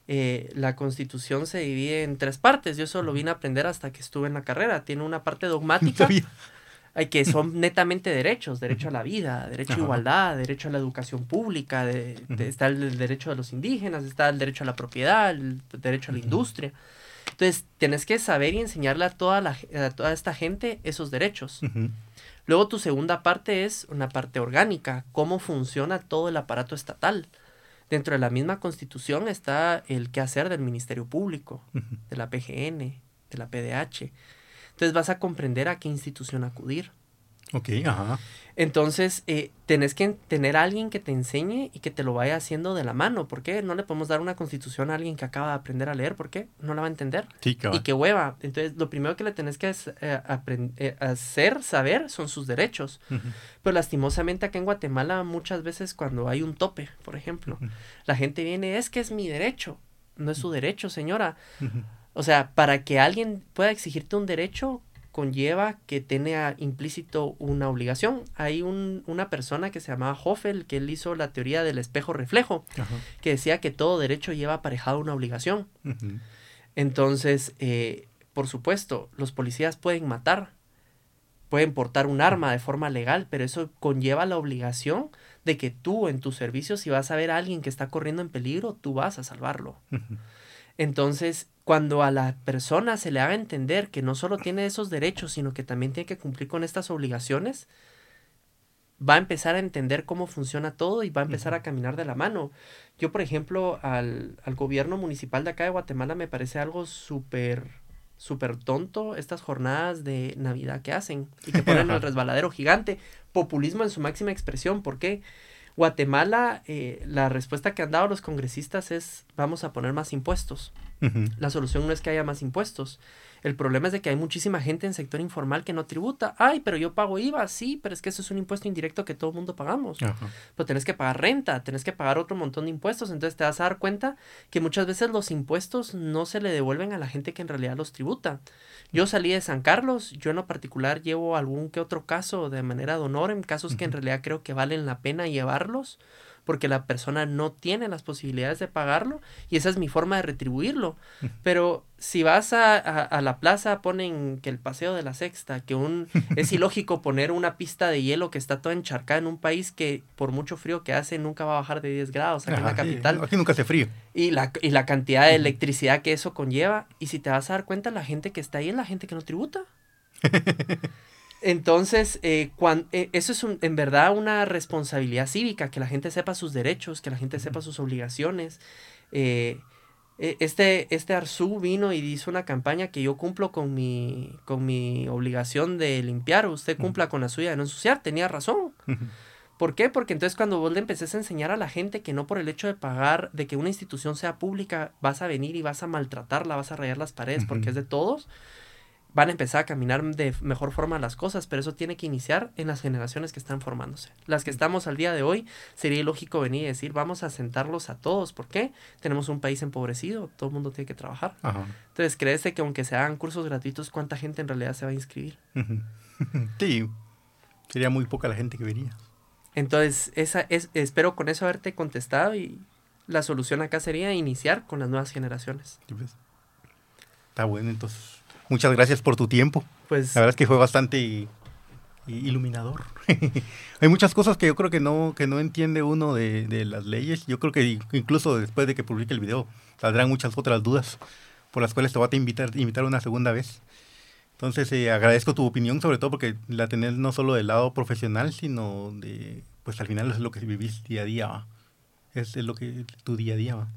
Eh, la constitución se divide en tres partes. Yo eso lo vine a aprender hasta que estuve en la carrera. Tiene una parte dogmática que son netamente derechos, derecho a la vida, derecho a igualdad, derecho a la educación pública, de, está el, derecho de los indígenas, está el derecho a la propiedad, el derecho a la industria. Entonces, tienes que saber y enseñarle a toda, la, a toda esta gente esos derechos. Luego, tu segunda parte es una parte orgánica, cómo funciona todo el aparato estatal. Dentro de la misma constitución está el qué hacer del Ministerio Público, de la PGN, de la PDH. Entonces vas a comprender a qué institución acudir. Ok, ajá. Entonces, eh, tenés que tener a alguien que te enseñe y que te lo vaya haciendo de la mano. ¿Por qué? No le podemos dar una constitución a alguien que acaba de aprender a leer. ¿Por qué? No la va a entender. Sí, Y qué hueva. Entonces, lo primero que le tenés que eh, eh, hacer, saber, son sus derechos. Pero lastimosamente acá en Guatemala muchas veces cuando hay un tope, por ejemplo, la gente viene, es que es mi derecho. No es su derecho, señora. O sea, para que alguien pueda exigirte un derecho, conlleva que tenga implícito una obligación. Hay un, una persona que se llamaba Hoffel, que él hizo la teoría del espejo reflejo, que decía que todo derecho lleva aparejado una obligación. Entonces, eh, por supuesto, los policías pueden matar, pueden portar un arma de forma legal, pero eso conlleva la obligación de que tú en tu servicio, si vas a ver a alguien que está corriendo en peligro, tú vas a salvarlo. Entonces, cuando a la persona se le haga entender que no solo tiene esos derechos, sino que también tiene que cumplir con estas obligaciones, va a empezar a entender cómo funciona todo y va a empezar a caminar de la mano. Yo, por ejemplo, al, al gobierno municipal de acá de Guatemala me parece algo súper, súper tonto estas jornadas de Navidad que hacen y que ponen el resbaladero gigante. Populismo en su máxima expresión. ¿Por qué? Guatemala, eh, la respuesta que han dado los congresistas es vamos a poner más impuestos. La solución no es que haya más impuestos. El problema es de que hay muchísima gente en sector informal que no tributa. Ay, pero yo pago IVA, sí, pero es que eso es un impuesto indirecto que todo el mundo pagamos. Pero tenés que pagar renta, tenés que pagar otro montón de impuestos. Entonces te vas a dar cuenta que muchas veces los impuestos no se le devuelven a la gente que en realidad los tributa. Yo salí de San Carlos, yo en lo particular llevo algún que otro caso de manera de honor, en casos que en realidad creo que valen la pena llevarlos porque la persona no tiene las posibilidades de pagarlo y esa es mi forma de retribuirlo. Pero si vas a, a, la plaza, ponen que el paseo de la sexta, que un es ilógico poner una pista de hielo que está toda encharcada en un país que por mucho frío que hace nunca va a bajar de 10 grados aquí en la capital. aquí nunca hace frío. Y la, y la cantidad de electricidad que eso conlleva. Y si te vas a dar cuenta, la gente que está ahí es la gente que no tributa. Entonces, eh, eh, eso es en verdad una responsabilidad cívica, que la gente sepa sus derechos, que la gente sepa sus obligaciones. Eh, e, este, este Arzú vino y hizo una campaña que yo cumplo con mi, con mi obligación de limpiar, usted cumpla con la suya de no ensuciar, tenía razón. ¿Por qué? Porque entonces cuando vos le empecés a enseñar a la gente que no por el hecho de pagar, de que una institución sea pública, vas a venir y vas a maltratarla, vas a rayar las paredes porque es de todos, van a empezar a caminar de mejor forma las cosas, pero eso tiene que iniciar en las generaciones que están formándose. Las que estamos al día de hoy, sería ilógico venir y decir, vamos a sentarlos a todos. ¿Por qué? Tenemos un país empobrecido, todo el mundo tiene que trabajar. Entonces, ¿crees que aunque se hagan cursos gratuitos, cuánta gente en realidad se va a inscribir? Sí, sería muy poca la gente que venía. Entonces, esa es, espero con eso haberte contestado y la solución acá sería iniciar con las nuevas generaciones. Pues. Está bueno, entonces Muchas gracias por tu tiempo. Pues, la verdad es que fue bastante iluminador. Hay muchas cosas que yo creo que no, que no entiende uno de, las leyes. Yo creo que incluso después de que publique el video saldrán muchas otras dudas por las cuales te voy a invitar, invitar una segunda vez. Entonces eh, agradezco tu opinión, sobre todo porque la tenés no solo del lado profesional, sino de, pues al final es lo que vivís día a día. Es, es, lo que tu día a día. ¿va?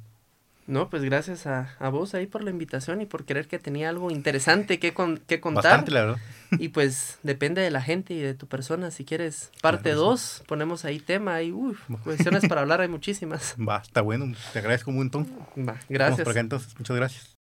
No, pues gracias a, a, vos ahí por la invitación y por querer que tenía algo interesante que, con, que contar. Bastante, claro. Y pues depende de la gente y de tu persona. Si quieres parte 2, ponemos ahí tema y uff, cuestiones para hablar hay muchísimas. Va, está bueno. Te agradezco un montón. Va, gracias. Vamos por acá entonces. Muchas gracias.